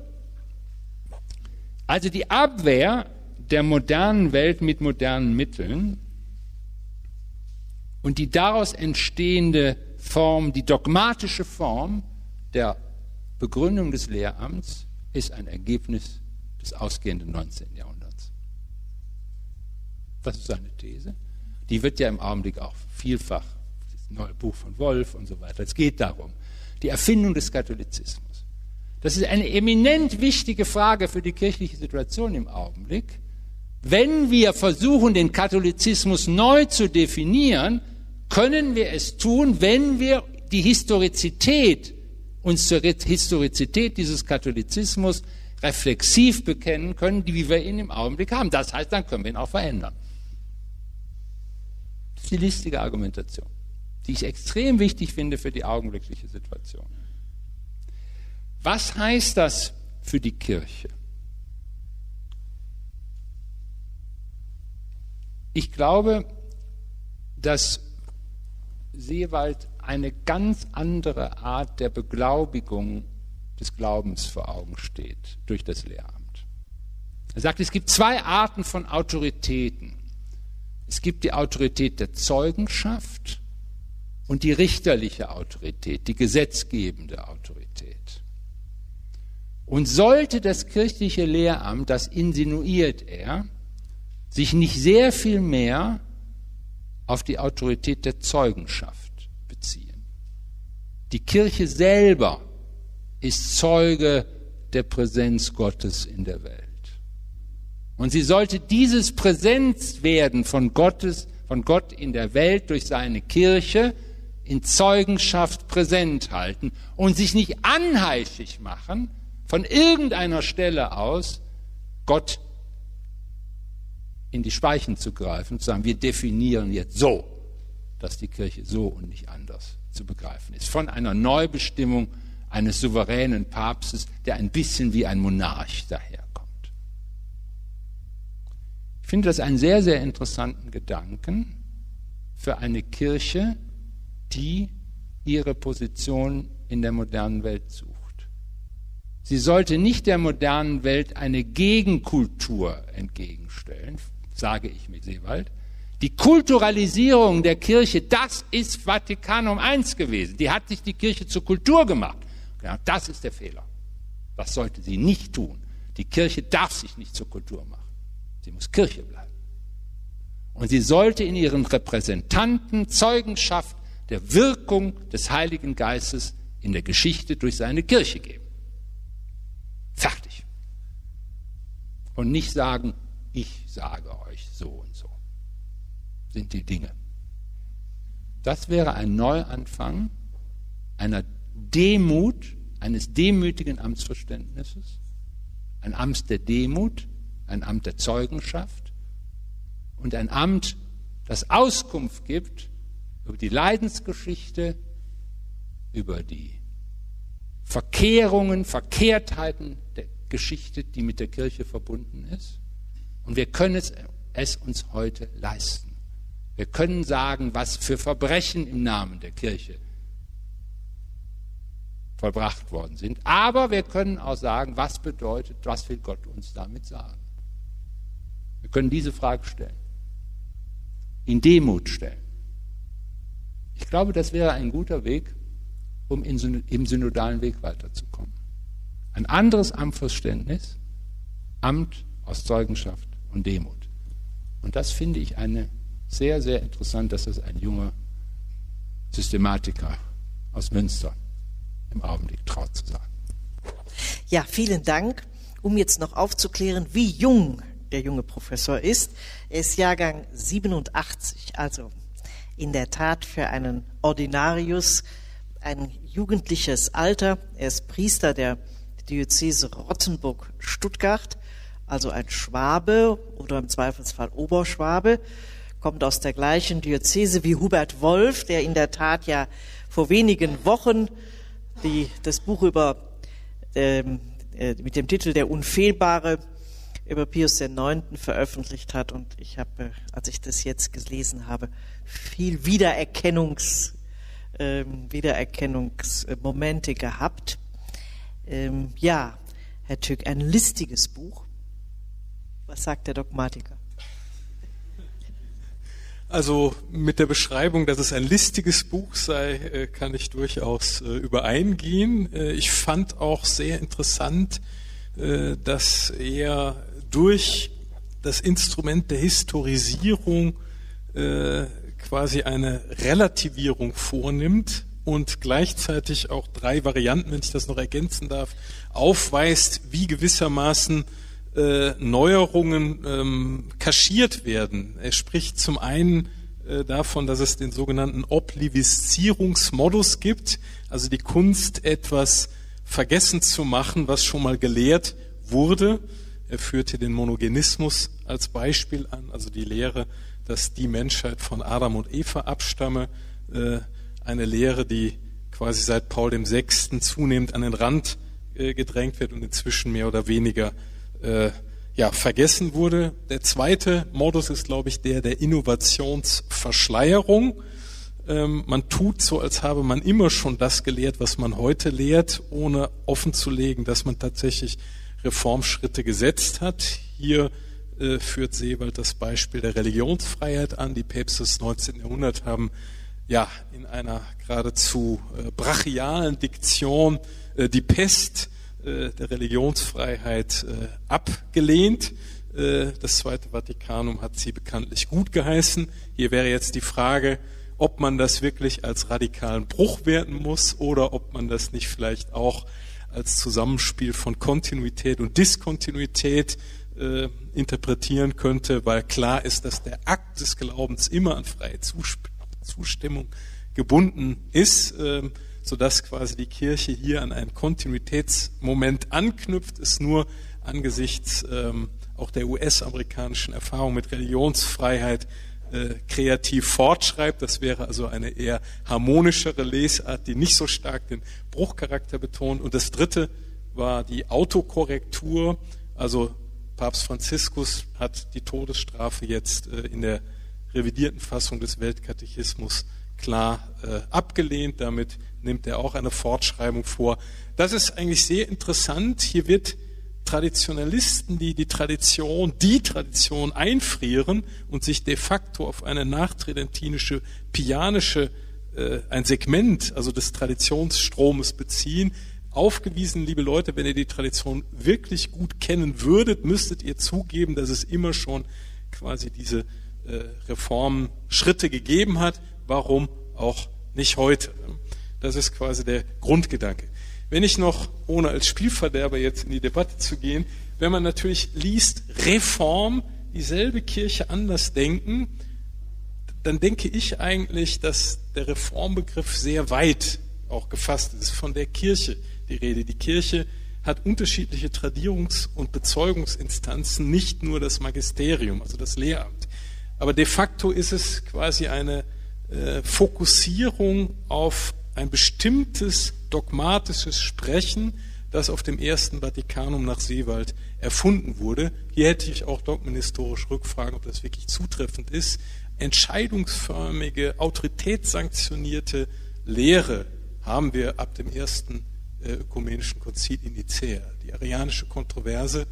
Also die Abwehr der modernen Welt mit modernen Mitteln und die daraus entstehende Form, die dogmatische Form der Begründung des Lehramts ist ein Ergebnis des ausgehenden 19. Jahrhunderts. Das ist seine These. Die wird ja im Augenblick auch vielfach, das neue Buch von Wolf und so weiter, es geht darum, die Erfindung des Katholizismus. Das ist eine eminent wichtige Frage für die kirchliche Situation im Augenblick. Wenn wir versuchen, den Katholizismus neu zu definieren, können wir es tun, wenn wir die Historizität, uns zur Historizität dieses Katholizismus reflexiv bekennen können, die wir ihn im Augenblick haben. Das heißt, dann können wir ihn auch verändern. Das ist die listige Argumentation, die ich extrem wichtig finde für die augenblickliche Situation. Was heißt das für die Kirche? Ich glaube, dass Seewald eine ganz andere Art der Beglaubigung des Glaubens vor Augen steht durch das Lehramt. Er sagt, es gibt zwei Arten von Autoritäten. Es gibt die Autorität der Zeugenschaft und die richterliche Autorität, die gesetzgebende Autorität. Und sollte das kirchliche Lehramt, das insinuiert er, sich nicht sehr viel mehr auf die Autorität der Zeugenschaft. Die Kirche selber ist Zeuge der Präsenz Gottes in der Welt. Und sie sollte dieses Präsenzwerden von Gottes, von Gott in der Welt durch seine Kirche in Zeugenschaft präsent halten und sich nicht anheischig machen, von irgendeiner Stelle aus Gott in die Speichen zu greifen, zu sagen, wir definieren jetzt so, dass die Kirche so und nicht anders zu begreifen ist. Von einer Neubestimmung eines souveränen Papstes, der ein bisschen wie ein Monarch daherkommt. Ich finde das einen sehr, sehr interessanten Gedanken für eine Kirche, die ihre Position in der modernen Welt sucht. Sie sollte nicht der modernen Welt eine Gegenkultur entgegenstellen, sage ich mit Seewald. Die Kulturalisierung der Kirche, das ist Vatikanum I gewesen. Die hat sich die Kirche zur Kultur gemacht. Ja, das ist der Fehler. Das sollte sie nicht tun. Die Kirche darf sich nicht zur Kultur machen. Sie muss Kirche bleiben. Und sie sollte in ihren Repräsentanten Zeugenschaft der Wirkung des Heiligen Geistes in der Geschichte durch seine Kirche geben. und nicht sagen, ich sage euch so sind die Dinge. Das wäre ein Neuanfang einer Demut, eines demütigen Amtsverständnisses, ein Amt der Demut, ein Amt der Zeugenschaft und ein Amt, das Auskunft gibt über die Leidensgeschichte, über die Verkehrungen, Verkehrtheiten der Geschichte, die mit der Kirche verbunden ist. Und wir können es, es uns heute leisten. Wir können sagen, was für Verbrechen im Namen der Kirche vollbracht worden sind. Aber wir können auch sagen, was bedeutet, was will Gott uns damit sagen. Wir können diese Frage stellen. In Demut stellen. Ich glaube, das wäre ein guter Weg, um im synodalen Weg weiterzukommen. Ein anderes Amtsverständnis, Amt aus Zeugenschaft und Demut. Und das finde ich eine sehr, sehr interessant, dass das ein junger Systematiker aus Münster im Augenblick traut zu sagen. Ja, vielen Dank. Um jetzt noch aufzuklären, wie jung der junge Professor ist. Er ist Jahrgang 87, also in der Tat für einen Ordinarius ein jugendliches Alter. Er ist Priester der Diözese Rottenburg-Stuttgart, also ein Schwabe oder im Zweifelsfall Oberschwabe, kommt aus der gleichen Diözese wie Hubert Wolf, der in der Tat ja vor wenigen Wochen die, das Buch über, ähm, äh, mit dem Titel Der Unfehlbare über Pius IX. veröffentlicht hat. Und ich habe, äh, als ich das jetzt gelesen habe, viel Wiedererkennungs, ähm, Wiedererkennungsmomente gehabt. Ähm, ja, Herr Tück, ein listiges Buch. Was sagt der Dogmatiker? Also mit der Beschreibung, dass es ein listiges Buch sei, äh, kann ich durchaus äh, übereingehen. Äh, ich fand auch sehr interessant, dass er durch das Instrument der Historisierung quasi eine Relativierung vornimmt und gleichzeitig auch drei Varianten, wenn ich das noch ergänzen darf, aufweist, wie gewissermaßen äh, Neuerungen ähm, kaschiert werden. Er spricht zum einen äh, davon, dass es den sogenannten Oblivisierungsmodus gibt, also die Kunst, etwas vergessen zu machen, was schon mal gelehrt wurde. Er führt hier den Monogenismus als Beispiel an, also die Lehre, dass die Menschheit von Adam und Eva abstamme, äh, eine Lehre, die quasi seit Paul dem Sechsten zunehmend an den Rand äh, gedrängt wird und inzwischen mehr oder weniger äh, ja, vergessen wurde. Der zweite Modus ist, glaube ich, der der Innovationsverschleierung. Ähm, man tut so, als habe man immer schon das gelehrt, was man heute lehrt, ohne offenzulegen, dass man tatsächlich Reformschritte gesetzt hat. Hier äh, führt Seewald das Beispiel der Religionsfreiheit an. Die Päpste des 19. Jahrhunderts haben ja in einer geradezu äh, brachialen Diktion äh, die Pest äh, der Religionsfreiheit äh, abgelehnt. Äh, das Zweite Vatikanum hat sie bekanntlich gut geheißen. Hier wäre jetzt die Frage, ob man das wirklich als radikalen Bruch werten muss oder ob man das nicht vielleicht auch als Zusammenspiel von Kontinuität und Diskontinuität äh, interpretieren könnte, weil klar ist, dass der Akt des Glaubens immer an freie Zustimmung gebunden ist. Ähm, sodass quasi die Kirche hier an einen Kontinuitätsmoment anknüpft, ist nur angesichts ähm, auch der US-amerikanischen Erfahrung mit Religionsfreiheit äh, kreativ fortschreibt. Das wäre also eine eher harmonischere Lesart, die nicht so stark den Bruchcharakter betont. Und das dritte war die Autokorrektur. Also Papst Franziskus hat die Todesstrafe jetzt äh, in der revidierten Fassung des Weltkatechismus klar äh, abgelehnt. Damit nimmt er auch eine Fortschreibung vor. Das ist eigentlich sehr interessant. Hier wird Traditionalisten, die die Tradition, die Tradition einfrieren und sich de facto auf eine nachtridentinische, pianische, äh, ein Segment, also des Traditionsstromes beziehen, aufgewiesen, liebe Leute, wenn ihr die Tradition wirklich gut kennen würdet, müsstet ihr zugeben, dass es immer schon quasi diese äh, Reformschritte gegeben hat. Warum auch nicht heute? Das ist quasi der Grundgedanke. Wenn ich noch, ohne als Spielverderber jetzt in die Debatte zu gehen, wenn man natürlich liest, Reform, dieselbe Kirche anders denken, dann denke ich eigentlich, dass der Reformbegriff sehr weit auch gefasst ist. Von der Kirche die Rede. Die Kirche hat unterschiedliche Tradierungs- und Bezeugungsinstanzen, nicht nur das Magisterium, also das Lehramt. Aber de facto ist es quasi eine äh, Fokussierung auf ein bestimmtes dogmatisches Sprechen, das auf dem ersten Vatikanum nach Seewald erfunden wurde. Hier hätte ich auch dogmenhistorisch Rückfragen, ob das wirklich zutreffend ist. Entscheidungsförmige, autoritätssanktionierte Lehre haben wir ab dem ersten äh, ökumenischen Konzil in Nicea. Die arianische Kontroverse,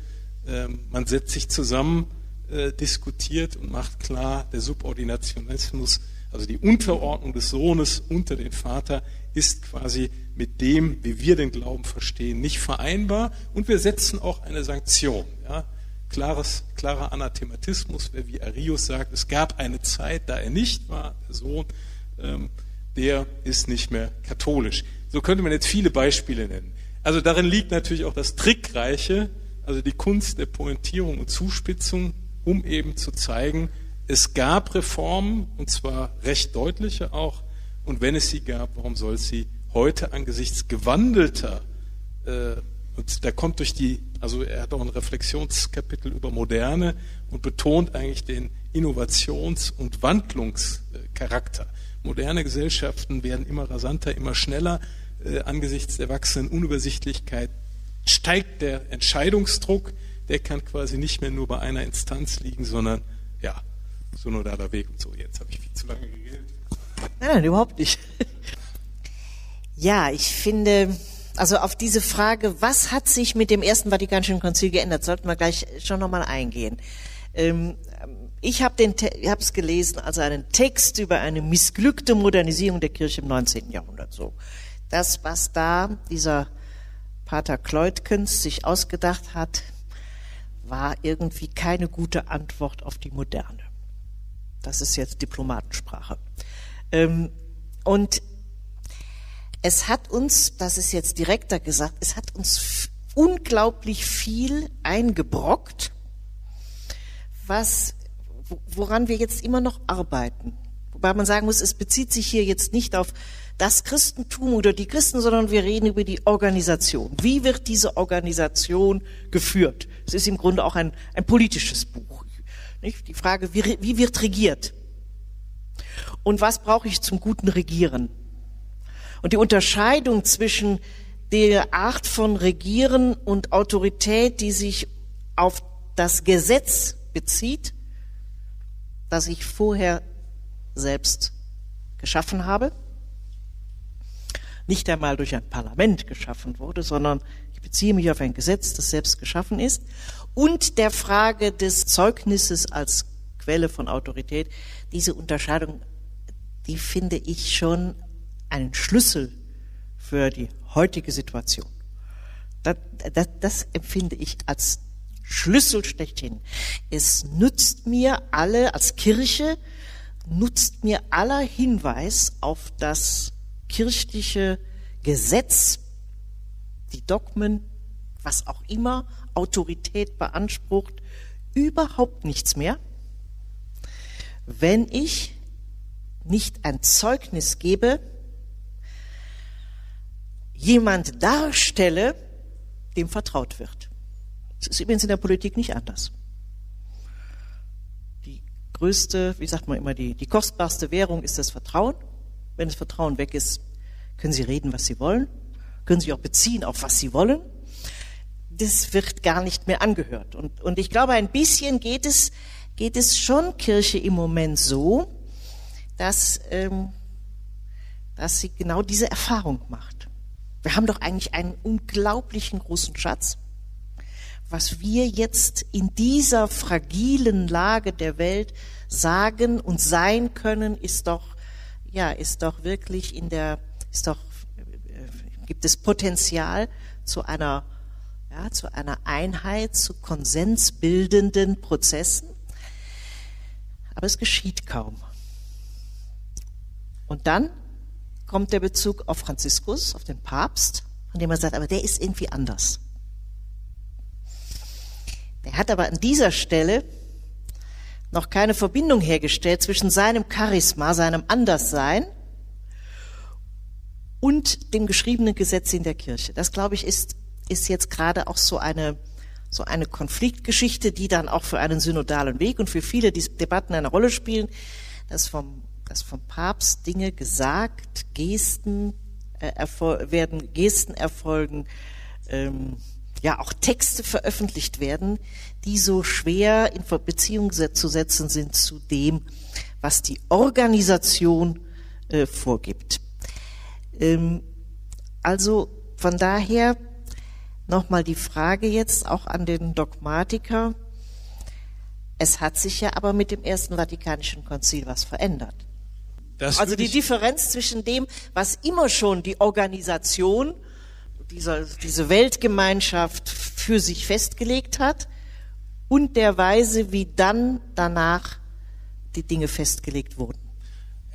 äh, man setzt sich zusammen, äh, diskutiert und macht klar, der Subordinationismus, also die Unterordnung des Sohnes unter den Vater, ist quasi mit dem, wie wir den Glauben verstehen, nicht vereinbar. Und wir setzen auch eine Sanktion. Ja? Klares, klarer Anathematismus, wer wie Arius sagt, es gab eine Zeit, da er nicht war, der Sohn, ähm, der ist nicht mehr katholisch. So könnte man jetzt viele Beispiele nennen. Also darin liegt natürlich auch das Trickreiche, also die Kunst der Pointierung und Zuspitzung, um eben zu zeigen, es gab Reformen, und zwar recht deutliche auch, und wenn es sie gab, warum soll es sie heute angesichts gewandelter, äh, und da kommt durch die, also er hat auch ein Reflexionskapitel über Moderne und betont eigentlich den Innovations- und Wandlungscharakter. Moderne Gesellschaften werden immer rasanter, immer schneller. Äh, angesichts der wachsenden Unübersichtlichkeit steigt der Entscheidungsdruck. Der kann quasi nicht mehr nur bei einer Instanz liegen, sondern ja, synodaler Weg und so. Jetzt habe ich viel zu lange geredet. Nein, nein, überhaupt nicht. Ja, ich finde, also auf diese Frage, was hat sich mit dem Ersten Vatikanischen Konzil geändert, sollten wir gleich schon nochmal eingehen. Ähm, ich habe es gelesen als einen Text über eine missglückte Modernisierung der Kirche im 19. Jahrhundert. So, das, was da dieser Pater Kleutkens sich ausgedacht hat, war irgendwie keine gute Antwort auf die Moderne. Das ist jetzt Diplomatensprache. Ähm, und es hat uns, das ist jetzt direkter gesagt, es hat uns unglaublich viel eingebrockt, was woran wir jetzt immer noch arbeiten. Wobei man sagen muss, es bezieht sich hier jetzt nicht auf das Christentum oder die Christen, sondern wir reden über die Organisation. Wie wird diese Organisation geführt? Es ist im Grunde auch ein, ein politisches Buch. Nicht? Die Frage, wie, wie wird regiert? Und was brauche ich zum guten Regieren? Und die Unterscheidung zwischen der Art von Regieren und Autorität, die sich auf das Gesetz bezieht, das ich vorher selbst geschaffen habe, nicht einmal durch ein Parlament geschaffen wurde, sondern ich beziehe mich auf ein Gesetz, das selbst geschaffen ist, und der Frage des Zeugnisses als Quelle von Autorität. Diese Unterscheidung, die finde ich schon einen Schlüssel für die heutige Situation. Das, das, das empfinde ich als Schlüssel schlechthin. Es nützt mir alle, als Kirche, nutzt mir aller Hinweis auf das kirchliche Gesetz, die Dogmen, was auch immer Autorität beansprucht, überhaupt nichts mehr, wenn ich nicht ein Zeugnis gebe, jemand darstelle, dem vertraut wird. Das ist übrigens in der Politik nicht anders. Die größte, wie sagt man immer, die, die kostbarste Währung ist das Vertrauen. Wenn das Vertrauen weg ist, können Sie reden, was Sie wollen, können Sie auch beziehen, auf was Sie wollen. Das wird gar nicht mehr angehört. Und, und ich glaube, ein bisschen geht es, geht es schon Kirche im Moment so, dass, ähm, dass sie genau diese Erfahrung macht. Wir haben doch eigentlich einen unglaublichen großen Schatz was wir jetzt in dieser fragilen Lage der Welt sagen und sein können, ist doch, ja, ist doch wirklich in der, ist doch, äh, gibt es Potenzial zu einer, ja, zu einer Einheit, zu konsensbildenden Prozessen. Aber es geschieht kaum. Und dann kommt der Bezug auf Franziskus, auf den Papst, von dem er sagt, aber der ist irgendwie anders. Der hat aber an dieser Stelle noch keine Verbindung hergestellt zwischen seinem Charisma, seinem Anderssein und dem geschriebenen Gesetz in der Kirche. Das, glaube ich, ist, ist jetzt gerade auch so eine, so eine Konfliktgeschichte, die dann auch für einen synodalen Weg und für viele Debatten eine Rolle spielen, dass vom, dass vom Papst Dinge gesagt, Gesten äh, werden, Gesten erfolgen, ähm, ja auch Texte veröffentlicht werden, die so schwer in Beziehung zu setzen sind zu dem, was die Organisation äh, vorgibt. Ähm, also von daher nochmal die Frage jetzt auch an den Dogmatiker. Es hat sich ja aber mit dem Ersten Vatikanischen Konzil was verändert. Das also die Differenz zwischen dem, was immer schon die Organisation dieser, diese Weltgemeinschaft für sich festgelegt hat und der Weise, wie dann danach die Dinge festgelegt wurden.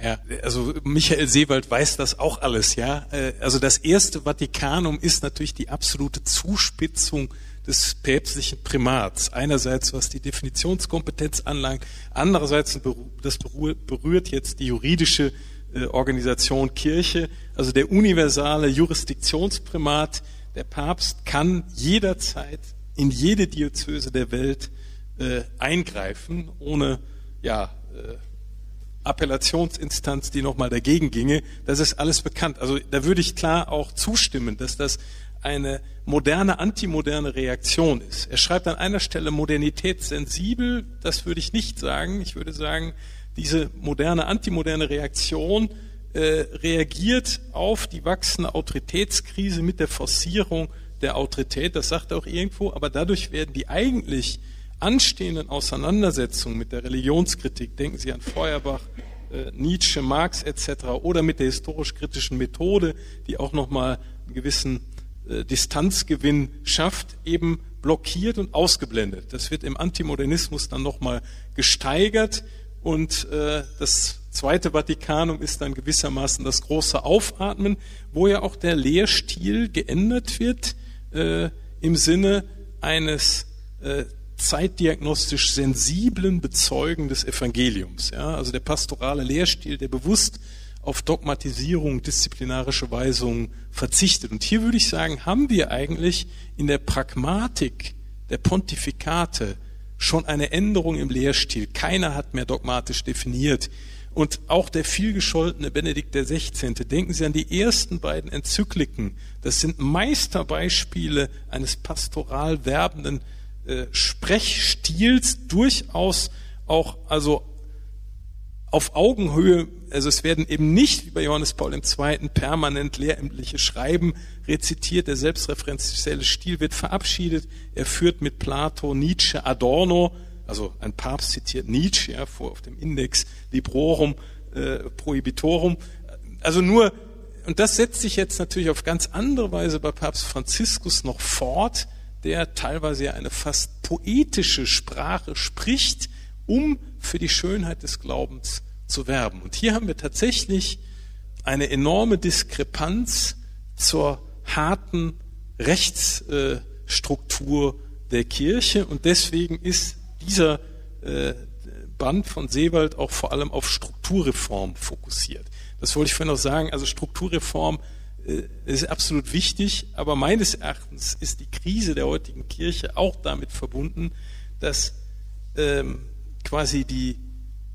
Ja, also Michael Seewald weiß das auch alles, ja. Äh, also das erste Vatikanum ist natürlich die absolute Zuspitzung des päpstlichen Primats. Einerseits was die Definitionskompetenz anlangt, andererseits das berührt jetzt die juridische äh, Organisation Kirche, also der universale Jurisdiktionsprimat, der Papst kann jederzeit in jede Diözese der Welt äh, eingreifen, ohne ja, Appellationsinstanz, die nochmal dagegen ginge. Das ist alles bekannt. Also da würde ich klar auch zustimmen, dass das eine moderne, antimoderne Reaktion ist. Er schreibt an einer Stelle Modernität sensibel. Das würde ich nicht sagen. Ich würde sagen, diese moderne, antimoderne Reaktion äh, reagiert auf die wachsende Autoritätskrise mit der Forcierung der Autorität. Das sagt er auch irgendwo. Aber dadurch werden die eigentlich anstehenden Auseinandersetzungen mit der Religionskritik, denken Sie an Feuerbach, äh, Nietzsche, Marx etc. oder mit der historisch-kritischen Methode, die auch nochmal einen gewissen äh, Distanzgewinn schafft, eben blockiert und ausgeblendet. Das wird im Antimodernismus dann nochmal gesteigert und äh, das Zweite Vatikanum ist dann gewissermaßen das große Aufatmen, wo ja auch der Lehrstil geändert wird äh, im Sinne eines äh, zeitdiagnostisch sensiblen Bezeugen des Evangeliums. Ja? Also der pastorale Lehrstil, der bewusst auf Dogmatisierung, disziplinarische Weisungen verzichtet. Und hier würde ich sagen, haben wir eigentlich in der Pragmatik der Pontifikate schon eine Änderung im Lehrstil. Keiner hat mehr dogmatisch definiert. Und auch der vielgescholtene Benedikt XVI. Denken Sie an die ersten beiden Enzykliken. Das sind Meisterbeispiele eines pastoral werbenden äh, Sprechstils, durchaus auch also auf Augenhöhe, also es werden eben nicht wie bei Johannes Paul II. permanent lehrämtliche Schreiben rezitiert, der selbstreferenzielle Stil wird verabschiedet, er führt mit Plato, Nietzsche, Adorno, also ein Papst zitiert Nietzsche ja, vor auf dem Index Librorum äh, Prohibitorum, also nur, und das setzt sich jetzt natürlich auf ganz andere Weise bei Papst Franziskus noch fort, der teilweise eine fast poetische Sprache spricht, um für die Schönheit des Glaubens zu werben. Und hier haben wir tatsächlich eine enorme Diskrepanz zur harten Rechtsstruktur der Kirche und deswegen ist dieser äh, Band von Seewald auch vor allem auf Strukturreform fokussiert. Das wollte ich vorhin noch sagen. Also Strukturreform äh, ist absolut wichtig, aber meines Erachtens ist die Krise der heutigen Kirche auch damit verbunden, dass ähm, quasi die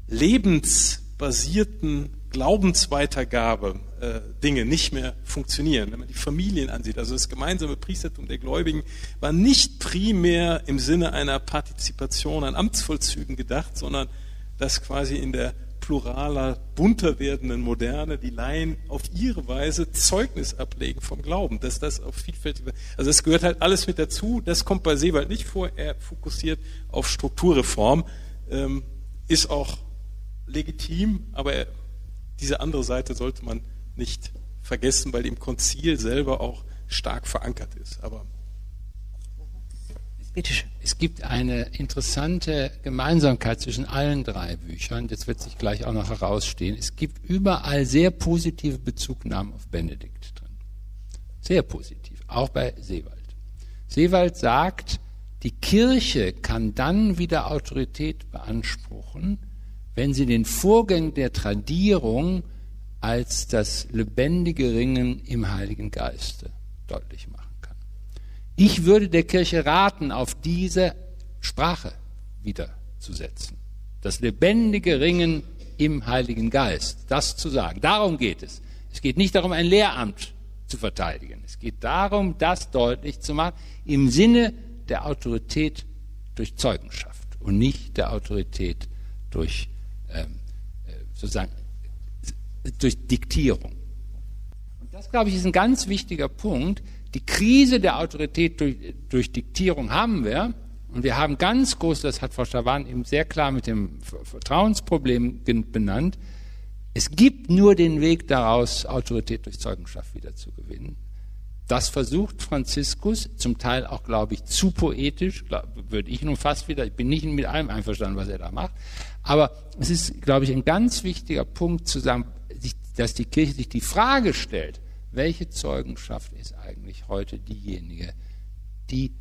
lebensbasierten Glaubensweitergabe äh, Dinge nicht mehr funktionieren. Wenn man die Familien ansieht, also das gemeinsame Priestertum der Gläubigen war nicht primär im Sinne einer Partizipation an Amtsvollzügen gedacht, sondern dass quasi in der pluraler, bunter werdenden Moderne die Laien auf ihre Weise Zeugnis ablegen vom Glauben, dass das auf vielfältige, also es gehört halt alles mit dazu, das kommt bei Sebald nicht vor, er fokussiert auf Strukturreform, ähm, ist auch legitim, aber diese andere Seite sollte man nicht vergessen, weil im Konzil selber auch stark verankert ist. Aber es gibt eine interessante Gemeinsamkeit zwischen allen drei Büchern. Das wird sich gleich auch noch herausstehen. Es gibt überall sehr positive Bezugnahmen auf Benedikt drin. Sehr positiv, auch bei Seewald. Seewald sagt, die Kirche kann dann wieder Autorität beanspruchen, wenn sie den Vorgang der Tradierung als das lebendige Ringen im Heiligen Geiste deutlich kann. Ich würde der Kirche raten, auf diese Sprache wiederzusetzen. Das lebendige Ringen im Heiligen Geist, das zu sagen. Darum geht es. Es geht nicht darum, ein Lehramt zu verteidigen. Es geht darum, das deutlich zu machen im Sinne der Autorität durch Zeugenschaft und nicht der Autorität durch ähm, äh, sozusagen durch Diktierung. Das, glaube ich, ist ein ganz wichtiger Punkt. Die Krise der Autorität durch, durch Diktierung haben wir. Und wir haben ganz groß, das hat Frau Schawan eben sehr klar mit dem Vertrauensproblem benannt, es gibt nur den Weg daraus, Autorität durch Zeugenschaft wieder zu gewinnen. Das versucht Franziskus, zum Teil auch, glaube ich, zu poetisch, würde ich nun fast wieder, ich bin nicht mit allem einverstanden, was er da macht, aber es ist, glaube ich, ein ganz wichtiger Punkt zu sagen, dass die Kirche sich die Frage stellt, welche Zeugenschaft ist eigentlich heute diejenige, die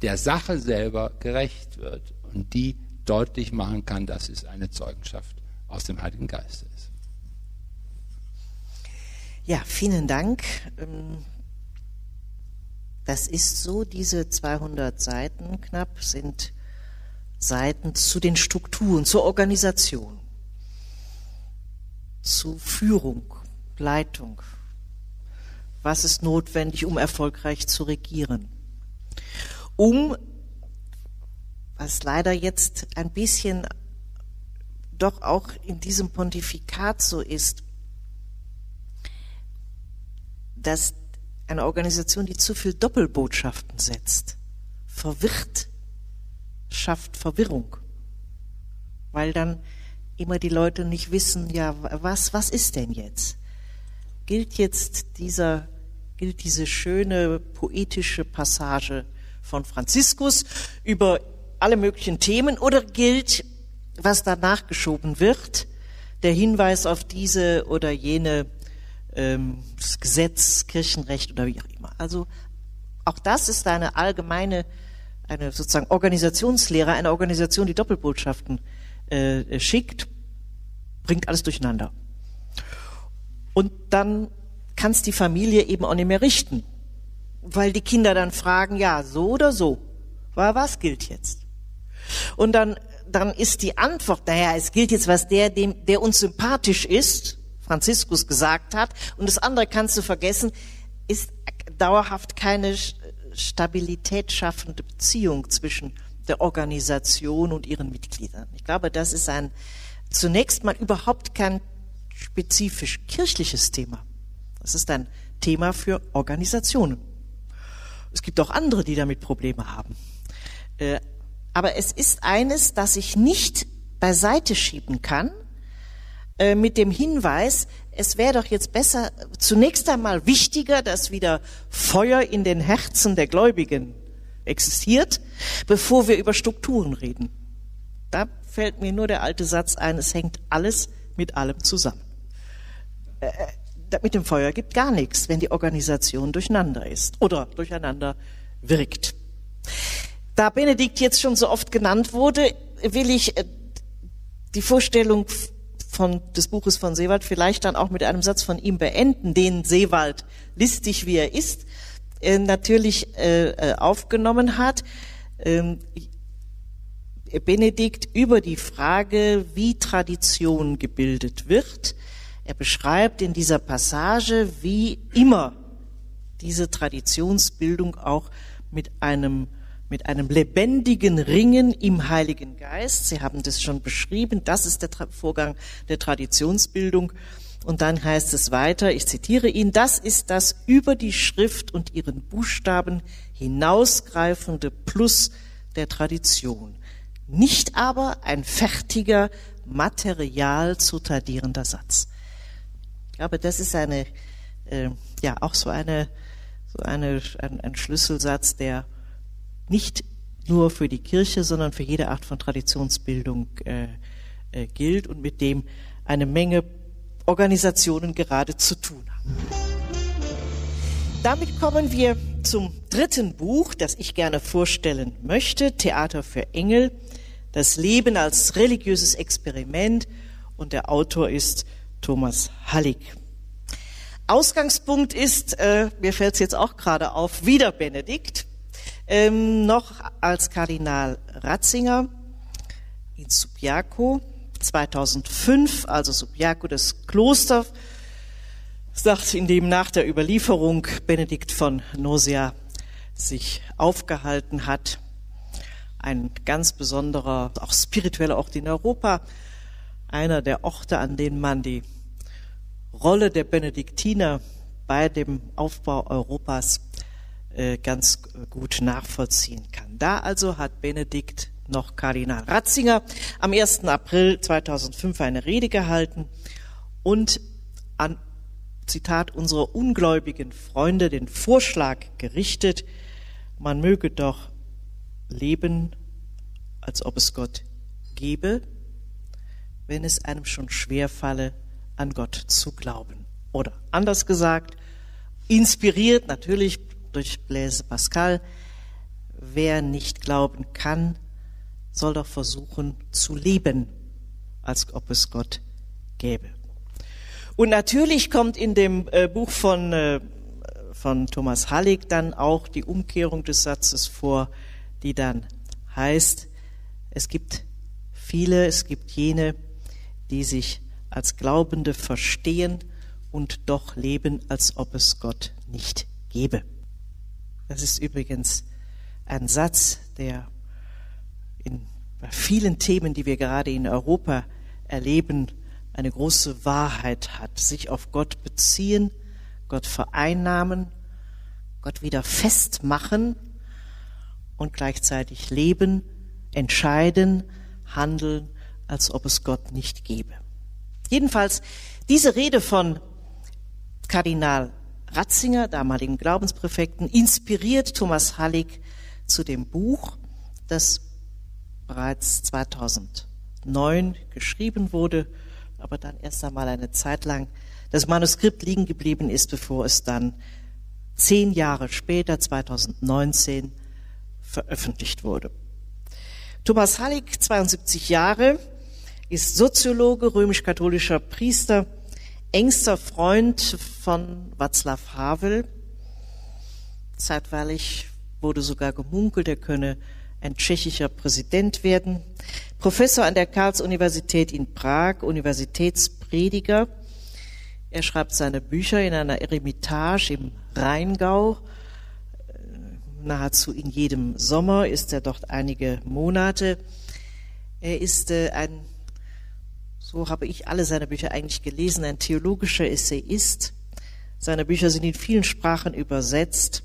der Sache selber gerecht wird und die deutlich machen kann, dass es eine Zeugenschaft aus dem Heiligen Geist ist. Ja, vielen Dank. Ähm, das ist so, diese 200 Seiten knapp sind Seiten zu den Strukturen, zur Organisation, zu Führung, Leitung. Was ist notwendig, um erfolgreich zu regieren? Um, was leider jetzt ein bisschen doch auch in diesem Pontifikat so ist, dass eine Organisation, die zu viel Doppelbotschaften setzt, verwirrt, schafft Verwirrung, weil dann immer die Leute nicht wissen, ja, was, was ist denn jetzt? Gilt jetzt dieser, gilt diese schöne poetische Passage von Franziskus über alle möglichen Themen oder gilt, was danach geschoben wird, der Hinweis auf diese oder jene ähm, Gesetz, Kirchenrecht oder wie auch immer. Also auch das ist eine allgemeine, eine sozusagen Organisationslehre, eine Organisation, die Doppelbotschaften äh, schickt, bringt alles durcheinander. Und dann kann es die Familie eben auch nicht mehr richten, weil die Kinder dann fragen, ja, so oder so, was gilt jetzt? Und dann, dann ist die Antwort, naja, es gilt jetzt, was der, dem, der uns sympathisch ist, Franziskus gesagt hat. Und das andere kannst du vergessen, ist dauerhaft keine Stabilität schaffende Beziehung zwischen der Organisation und ihren Mitgliedern. Ich glaube, das ist ein zunächst mal überhaupt kein spezifisch kirchliches Thema. Das ist ein Thema für Organisationen. Es gibt auch andere, die damit Probleme haben. Äh, aber es ist eines, das ich nicht beiseite schieben kann, äh, mit dem Hinweis, es wäre doch jetzt besser, zunächst einmal wichtiger, dass wieder Feuer in den Herzen der Gläubigen existiert, bevor wir über Strukturen reden. Da fällt mir nur der alte Satz ein, es hängt alles mit allem zusammen. Mit dem Feuer gibt gar nichts, wenn die Organisation durcheinander ist oder durcheinander wirkt. Da Benedikt jetzt schon so oft genannt wurde, will ich äh, die Vorstellung von, des Buches von Seewald vielleicht dann auch mit einem Satz von ihm beenden, den Seewald, listig wie er ist, äh, natürlich äh, aufgenommen hat. Ähm, Benedikt über die Frage, wie Tradition gebildet wird. Er beschreibt in dieser Passage, wie immer diese Traditionsbildung auch mit einem mit einem lebendigen Ringen im Heiligen Geist. Sie haben das schon beschrieben. Das ist der Vorgang der Traditionsbildung. Und dann heißt es weiter, ich zitiere ihn, das ist das über die Schrift und ihren Buchstaben hinausgreifende Plus der Tradition. Nicht aber ein fertiger, material zu tradierender Satz. Glaube, das ist eine, äh, ja, auch so eine, so eine, ein, ein Schlüsselsatz, der nicht nur für die Kirche, sondern für jede Art von Traditionsbildung äh, äh, gilt und mit dem eine Menge Organisationen gerade zu tun haben. damit kommen wir zum dritten Buch, das ich gerne vorstellen möchte, Theater für Engel, das Leben als religiöses Experiment und der Autor ist Thomas Hallig. Ausgangspunkt ist, äh, mir fällt es jetzt auch gerade auf, wieder Benedikt, ähm, noch als Kardinal Ratzinger in Subiaco 2005, also Subiaco, das Kloster sagt, in dem nach der Überlieferung Benedikt von Nosea sich aufgehalten hat. Ein ganz besonderer, auch spiritueller Ort in Europa. Einer der Orte, an denen man die Rolle der Benediktiner bei dem Aufbau Europas äh, ganz gut nachvollziehen kann. Da also hat Benedikt noch Kardinal Ratzinger am 1. April 2005 eine Rede gehalten und an Zitat, unserer ungläubigen Freunde den Vorschlag gerichtet, man möge doch leben, als ob es Gott gebe, wenn es einem schon schwer falle, an Gott zu glauben. Oder anders gesagt, inspiriert natürlich durch Blaise Pascal, wer nicht glauben kann, soll doch versuchen zu leben, als ob es Gott gäbe. Und natürlich kommt in dem äh, Buch von, äh, von Thomas Hallig dann auch die Umkehrung des Satzes vor, die dann heißt, es gibt viele, es gibt jene, die sich als Glaubende verstehen und doch leben, als ob es Gott nicht gäbe. Das ist übrigens ein Satz, der in vielen Themen, die wir gerade in Europa erleben, eine große Wahrheit hat, sich auf Gott beziehen, Gott vereinnahmen, Gott wieder festmachen und gleichzeitig leben, entscheiden, handeln, als ob es Gott nicht gäbe. Jedenfalls diese Rede von Kardinal Ratzinger, damaligen Glaubenspräfekten, inspiriert Thomas Hallig zu dem Buch, das bereits 2009 geschrieben wurde aber dann erst einmal eine Zeit lang das Manuskript liegen geblieben ist, bevor es dann zehn Jahre später, 2019, veröffentlicht wurde. Thomas Hallig, 72 Jahre, ist Soziologe, römisch-katholischer Priester, engster Freund von Václav Havel. Zeitweilig wurde sogar gemunkelt, er könne ein tschechischer Präsident werden. Professor an der Karls-Universität in Prag, Universitätsprediger. Er schreibt seine Bücher in einer Eremitage im Rheingau. Äh, nahezu in jedem Sommer ist er dort einige Monate. Er ist äh, ein, so habe ich alle seine Bücher eigentlich gelesen, ein theologischer Essayist. Seine Bücher sind in vielen Sprachen übersetzt.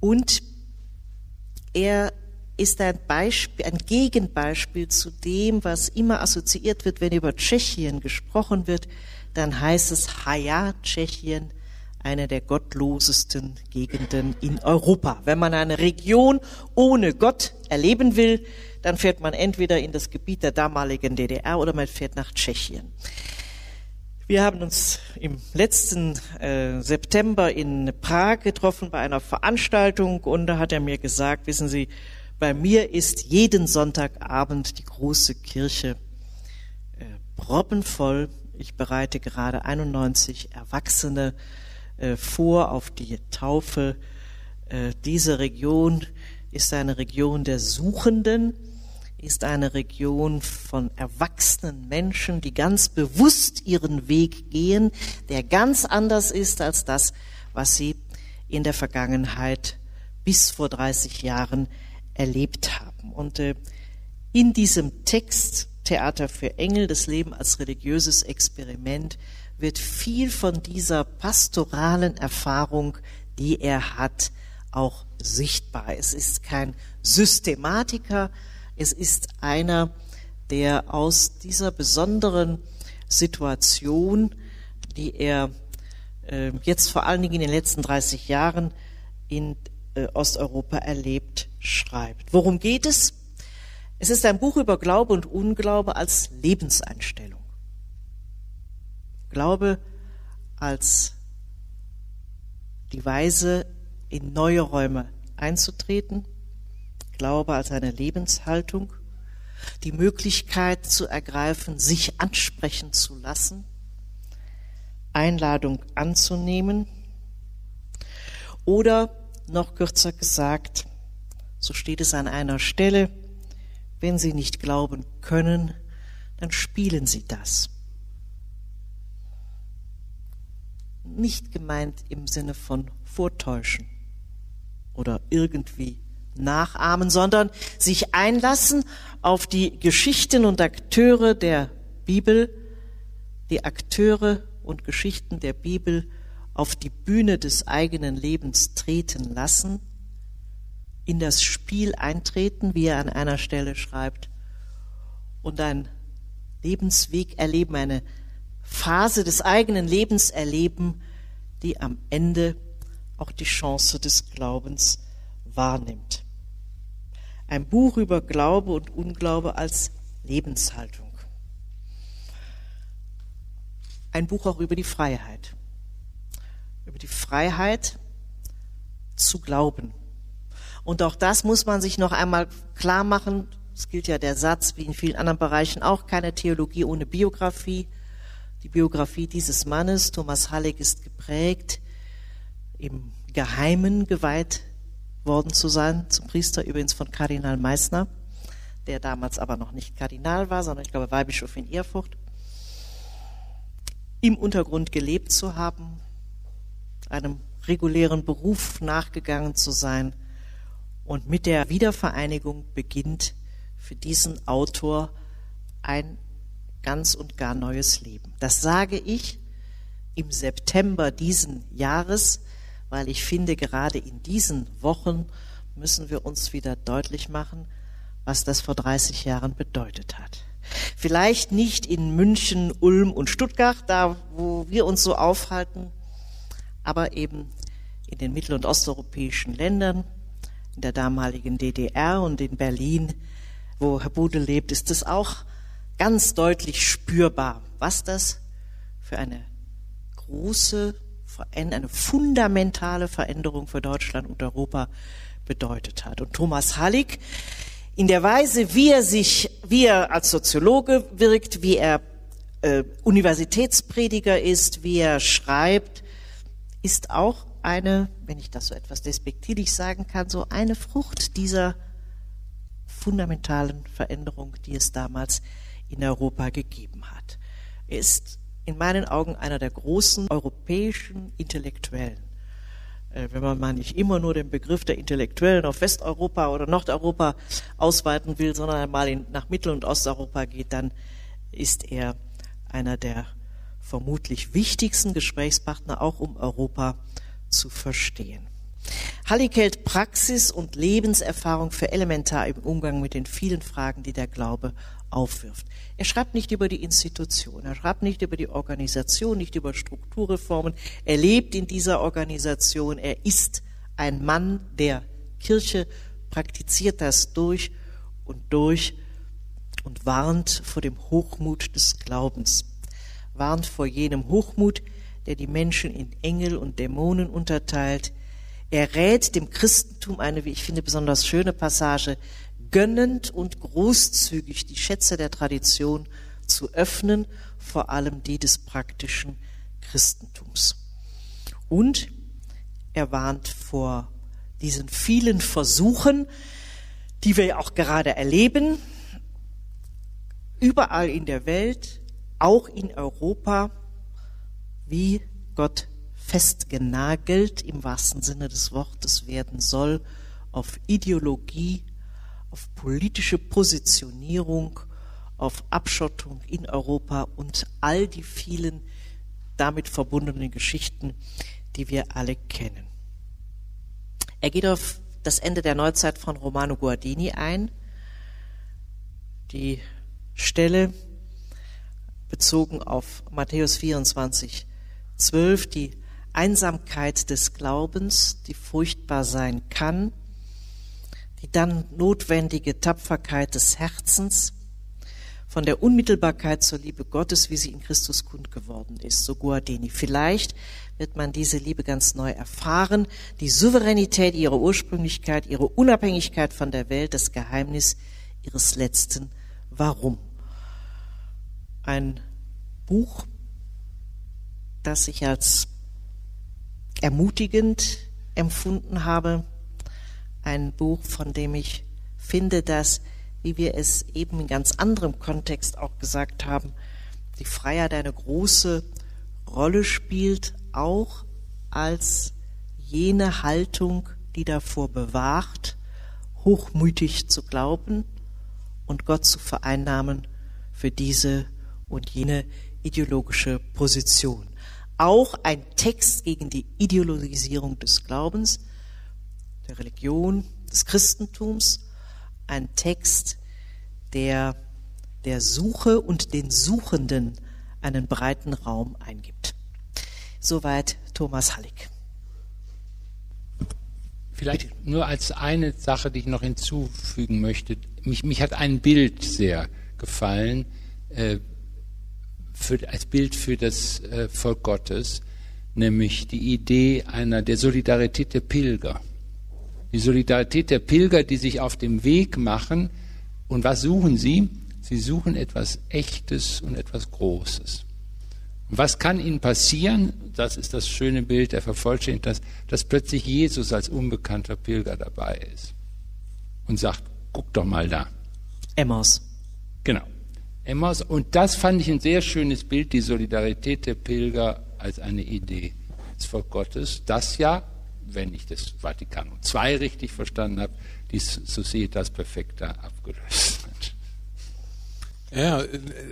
Und er ist ein Beispiel, ein Gegenbeispiel zu dem, was immer assoziiert wird, wenn über Tschechien gesprochen wird, dann heißt es Haja Tschechien, eine der gottlosesten Gegenden in Europa. Wenn man eine Region ohne Gott erleben will, dann fährt man entweder in das Gebiet der damaligen DDR oder man fährt nach Tschechien. Wir haben uns im letzten äh, September in Prag getroffen bei einer Veranstaltung und da hat er mir gesagt, wissen Sie, bei mir ist jeden Sonntagabend die große Kirche äh, proppenvoll. Ich bereite gerade 91 Erwachsene äh, vor auf die Taufe. Äh, diese Region ist eine Region der Suchenden, ist eine Region von erwachsenen Menschen, die ganz bewusst ihren Weg gehen, der ganz anders ist als das, was sie in der Vergangenheit bis vor 30 Jahren erlebt haben. Und äh, in diesem Text Theater für Engel, das Leben als religiöses Experiment, wird viel von dieser pastoralen Erfahrung, die er hat, auch sichtbar. Es ist kein Systematiker, es ist einer, der aus dieser besonderen Situation, die er äh, jetzt vor allen Dingen in den letzten 30 Jahren in äh, Osteuropa erlebt, schreibt. Worum geht es? Es ist ein Buch über Glaube und Unglaube als Lebenseinstellung. Glaube als die Weise, in neue Räume einzutreten, Glaube als eine Lebenshaltung, die Möglichkeit zu ergreifen, sich ansprechen zu lassen, Einladung anzunehmen oder noch kürzer gesagt, so steht es an einer Stelle, wenn Sie nicht glauben können, dann spielen Sie das. Nicht gemeint im Sinne von vortäuschen oder irgendwie nachahmen, sondern sich einlassen auf die Geschichten und Akteure der Bibel, die Akteure und Geschichten der Bibel auf die Bühne des eigenen Lebens treten lassen, in das Spiel eintreten, wie er an einer Stelle schreibt, und ein Lebensweg erleben, eine Phase des eigenen Lebens erleben, die am Ende auch die Chance des Glaubens wahrnimmt. Ein Buch über Glaube und Unglaube als Lebenshaltung. Ein Buch auch über die Freiheit. Über die Freiheit zu glauben. Und auch das muss man sich noch einmal klar machen. Es gilt ja der Satz, wie in vielen anderen Bereichen auch, keine Theologie ohne Biografie. Die Biografie dieses Mannes, Thomas Halleck, ist geprägt, im Geheimen geweiht worden zu sein, zum Priester übrigens von Kardinal Meissner, der damals aber noch nicht Kardinal war, sondern ich glaube Weihbischof in Erfurt, im Untergrund gelebt zu haben, einem regulären Beruf nachgegangen zu sein und mit der Wiedervereinigung beginnt für diesen Autor ein ganz und gar neues Leben. Das sage ich im September diesen Jahres, weil ich finde, gerade in diesen Wochen müssen wir uns wieder deutlich machen, was das vor 30 Jahren bedeutet hat. Vielleicht nicht in München, Ulm und Stuttgart, da wo wir uns so aufhalten, aber eben in den mittel- und osteuropäischen Ländern, in der damaligen DDR und in Berlin, wo Herr Bude lebt, ist es auch ganz deutlich spürbar, was das für eine große eine fundamentale Veränderung für Deutschland und Europa bedeutet hat. Und Thomas Hallig, in der Weise, wie er sich, wie er als Soziologe wirkt, wie er äh, Universitätsprediger ist, wie er schreibt, ist auch eine, wenn ich das so etwas despektierlich sagen kann, so eine Frucht dieser fundamentalen Veränderung, die es damals in Europa gegeben hat. Er ist in meinen Augen einer der großen europäischen Intellektuellen. Äh, wenn man mal nicht immer nur den Begriff der Intellektuellen auf Westeuropa oder Nordeuropa ausweiten will, sondern einmal in, nach Mittel- und Osteuropa geht, dann ist er einer der vermutlich wichtigsten Gesprächspartner, auch um Europa zu verstehen. Hallig hält Praxis und Lebenserfahrung für elementar im Umgang mit den vielen Fragen, die der Glaube aufwirft. Er schreibt nicht über die Institution, er schreibt nicht über die Organisation, nicht über Strukturreformen. Er lebt in dieser Organisation, er ist ein Mann der Kirche, praktiziert das durch und durch und warnt vor dem Hochmut des Glaubens, warnt vor jenem Hochmut, der die Menschen in Engel und Dämonen unterteilt. Er rät dem Christentum eine, wie ich finde, besonders schöne Passage, gönnend und großzügig die Schätze der Tradition zu öffnen, vor allem die des praktischen Christentums. Und er warnt vor diesen vielen Versuchen, die wir ja auch gerade erleben, überall in der Welt, auch in Europa, wie Gott festgenagelt im wahrsten Sinne des Wortes werden soll auf Ideologie, auf politische Positionierung, auf Abschottung in Europa und all die vielen damit verbundenen Geschichten, die wir alle kennen. Er geht auf das Ende der Neuzeit von Romano Guardini ein. Die Stelle bezogen auf Matthäus 24, 12, die Einsamkeit des Glaubens, die furchtbar sein kann, die dann notwendige Tapferkeit des Herzens, von der Unmittelbarkeit zur Liebe Gottes, wie sie in Christus kund geworden ist, so Guardini. Vielleicht wird man diese Liebe ganz neu erfahren, die Souveränität ihrer Ursprünglichkeit, ihre Unabhängigkeit von der Welt, das Geheimnis ihres letzten Warum. Ein Buch, das ich als ermutigend empfunden habe, ein Buch, von dem ich finde, dass, wie wir es eben in ganz anderem Kontext auch gesagt haben, die Freiheit eine große Rolle spielt, auch als jene Haltung, die davor bewahrt, hochmütig zu glauben und Gott zu vereinnahmen für diese und jene ideologische Position. Auch ein Text gegen die Ideologisierung des Glaubens, der Religion, des Christentums, ein Text, der der Suche und den Suchenden einen breiten Raum eingibt. Soweit Thomas Hallig. Vielleicht nur als eine Sache, die ich noch hinzufügen möchte. Mich, mich hat ein Bild sehr gefallen, äh, für, als Bild für das äh, Volk Gottes, nämlich die Idee einer der Solidarität der Pilger. Die Solidarität der Pilger, die sich auf dem Weg machen. Und was suchen sie? Sie suchen etwas Echtes und etwas Großes. Und was kann ihnen passieren? Das ist das schöne Bild, der vervollständigt das, dass plötzlich Jesus als unbekannter Pilger dabei ist und sagt, guck doch mal da. Emmaus. Genau. Emmaus. Und das fand ich ein sehr schönes Bild, die Solidarität der Pilger als eine Idee des Volk Gottes, das ja wenn ich das Vatikan II richtig verstanden habe, die Societas Perfecta abgelöst hat. Ja,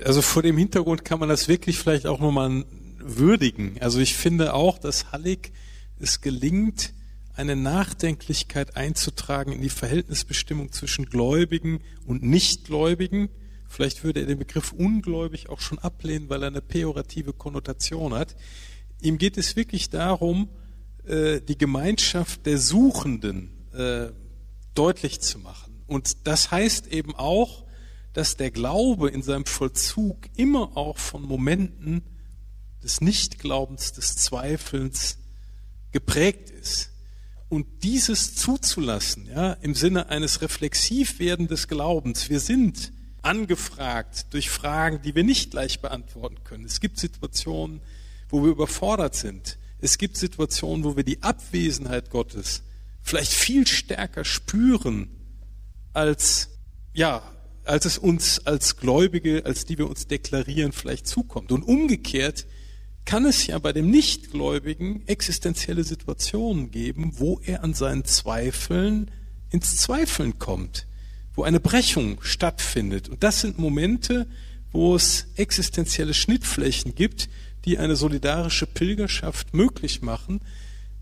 also vor dem Hintergrund kann man das wirklich vielleicht auch nochmal würdigen. Also ich finde auch, dass Hallig es gelingt, eine Nachdenklichkeit einzutragen in die Verhältnisbestimmung zwischen Gläubigen und Nichtgläubigen. Vielleicht würde er den Begriff ungläubig auch schon ablehnen, weil er eine pejorative Konnotation hat. Ihm geht es wirklich darum, äh, die Gemeinschaft der Suchenden äh, deutlich zu machen. Und das heißt eben auch, dass der Glaube in seinem Vollzug immer auch von Momenten des Nichtglaubens, des Zweifelns geprägt ist. Und dieses zuzulassen, ja, im Sinne eines Reflexivwerden des Glaubens. Wir sind angefragt durch Fragen, die wir nicht gleich beantworten können. Es gibt Situationen, wo wir überfordert sind. Es gibt Situationen, wo wir die Abwesenheit Gottes vielleicht viel stärker spüren, als, ja, als es uns als Gläubige, als die wir uns deklarieren, vielleicht zukommt. Und umgekehrt kann es ja bei dem Nichtgläubigen existenzielle Situationen geben, wo er an seinen Zweifeln ins Zweifeln kommt, wo eine Brechung stattfindet. Und das sind Momente, wo es existenzielle Schnittflächen gibt, die eine solidarische Pilgerschaft möglich machen,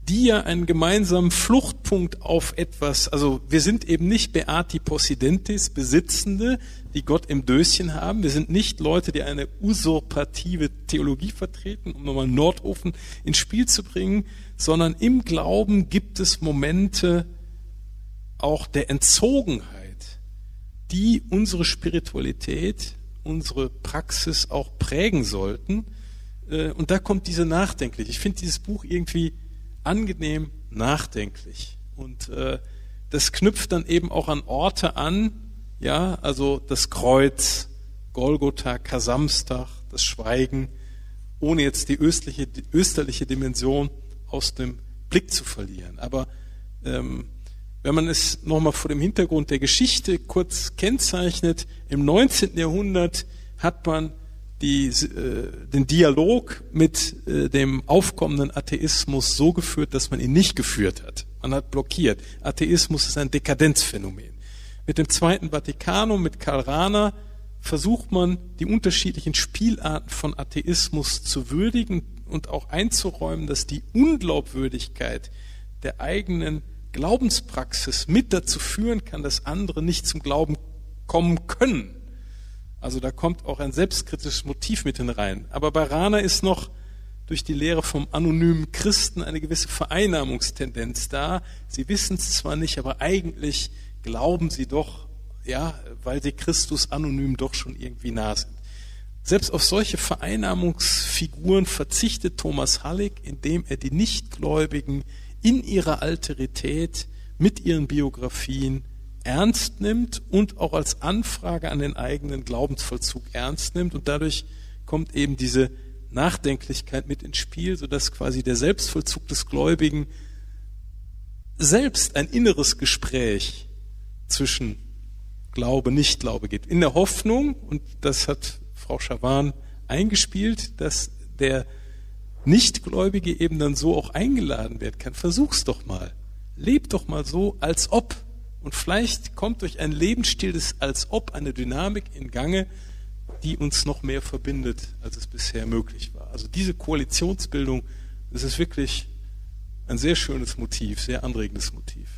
die ja einen gemeinsamen Fluchtpunkt auf etwas, also wir sind eben nicht Beati Possidentis, Besitzende, die Gott im Döschen haben. Wir sind nicht Leute, die eine usurpative Theologie vertreten, um nochmal Nordhofen ins Spiel zu bringen, sondern im Glauben gibt es Momente auch der Entzogenheit, die unsere Spiritualität, unsere Praxis auch prägen sollten äh, und da kommt diese nachdenklich. Ich finde dieses Buch irgendwie angenehm nachdenklich. Und äh, das knüpft dann eben auch an Orte an, ja, also das Kreuz, Golgotha, Kasamstag, das Schweigen, ohne jetzt die östliche, die österliche Dimension aus dem Blick zu verlieren. Aber ähm, wenn man es nochmal vor dem Hintergrund der Geschichte kurz kennzeichnet, im 19. Jahrhundert hat man die, äh, den Dialog mit äh, dem aufkommenden Atheismus so geführt, dass man ihn nicht geführt hat. Man hat blockiert. Atheismus ist ein Dekadenzphänomen. Mit dem Zweiten Vatikanum, mit Karl Rahner, versucht man, die unterschiedlichen Spielarten von Atheismus zu würdigen und auch einzuräumen, dass die Unglaubwürdigkeit der eigenen Glaubenspraxis mit dazu führen kann, dass andere nicht zum Glauben kommen können. Also da kommt auch ein selbstkritisches Motiv mit hinein. Aber bei Rana ist noch durch die Lehre vom anonymen Christen eine gewisse Vereinnahmungstendenz da. Sie wissen es zwar nicht, aber eigentlich glauben sie doch ja, weil sie Christus anonym doch schon irgendwie nah sind. Selbst auf solche Vereinnahmungsfiguren verzichtet Thomas Hallig, indem er die Nichtgläubigen in ihrer Alterität mit ihren Biografien ernst nimmt und auch als Anfrage an den eigenen Glaubensvollzug ernst nimmt. Und dadurch kommt eben diese Nachdenklichkeit mit ins Spiel, sodass quasi der Selbstvollzug des Gläubigen selbst ein inneres Gespräch zwischen Glaube, Nichtglaube geht. In der Hoffnung, und das hat Frau Schawan eingespielt, dass der Nichtgläubige eben dann so auch eingeladen werden kann. Versuch's doch mal. Leb doch mal so, als ob. Und vielleicht kommt durch einen Lebensstil des als ob eine Dynamik in Gange, die uns noch mehr verbindet, als es bisher möglich war. Also diese Koalitionsbildung, das ist wirklich ein sehr schönes Motiv, sehr anregendes Motiv.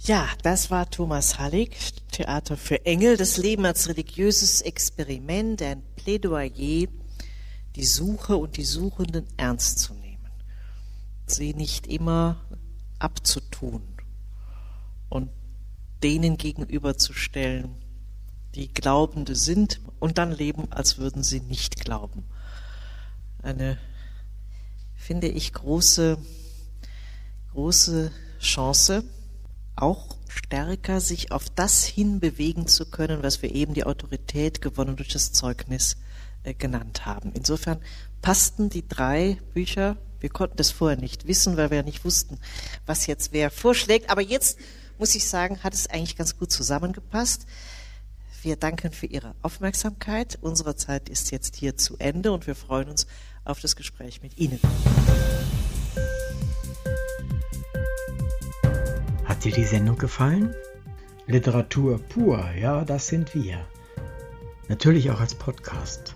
Ja, das war Thomas Hallig, Theater für Engel, das Leben als religiöses Experiment, ein Plädoyer, die Suche und die Suchenden ernst zu nehmen, sie nicht immer abzutun und denen gegenüberzustellen, die Glaubende sind und dann leben, als würden sie nicht glauben. Eine, finde ich, große, große Chance, auch stärker sich auf das hinbewegen zu können, was wir eben die Autorität gewonnen durch das Zeugnis genannt haben. Insofern passten die drei Bücher. Wir konnten das vorher nicht wissen, weil wir ja nicht wussten, was jetzt wer vorschlägt. Aber jetzt muss ich sagen, hat es eigentlich ganz gut zusammengepasst. Wir danken für Ihre Aufmerksamkeit. Unsere Zeit ist jetzt hier zu Ende und wir freuen uns auf das Gespräch mit Ihnen. Hat dir die Sendung gefallen? Literatur pur, ja, das sind wir. Natürlich auch als Podcast.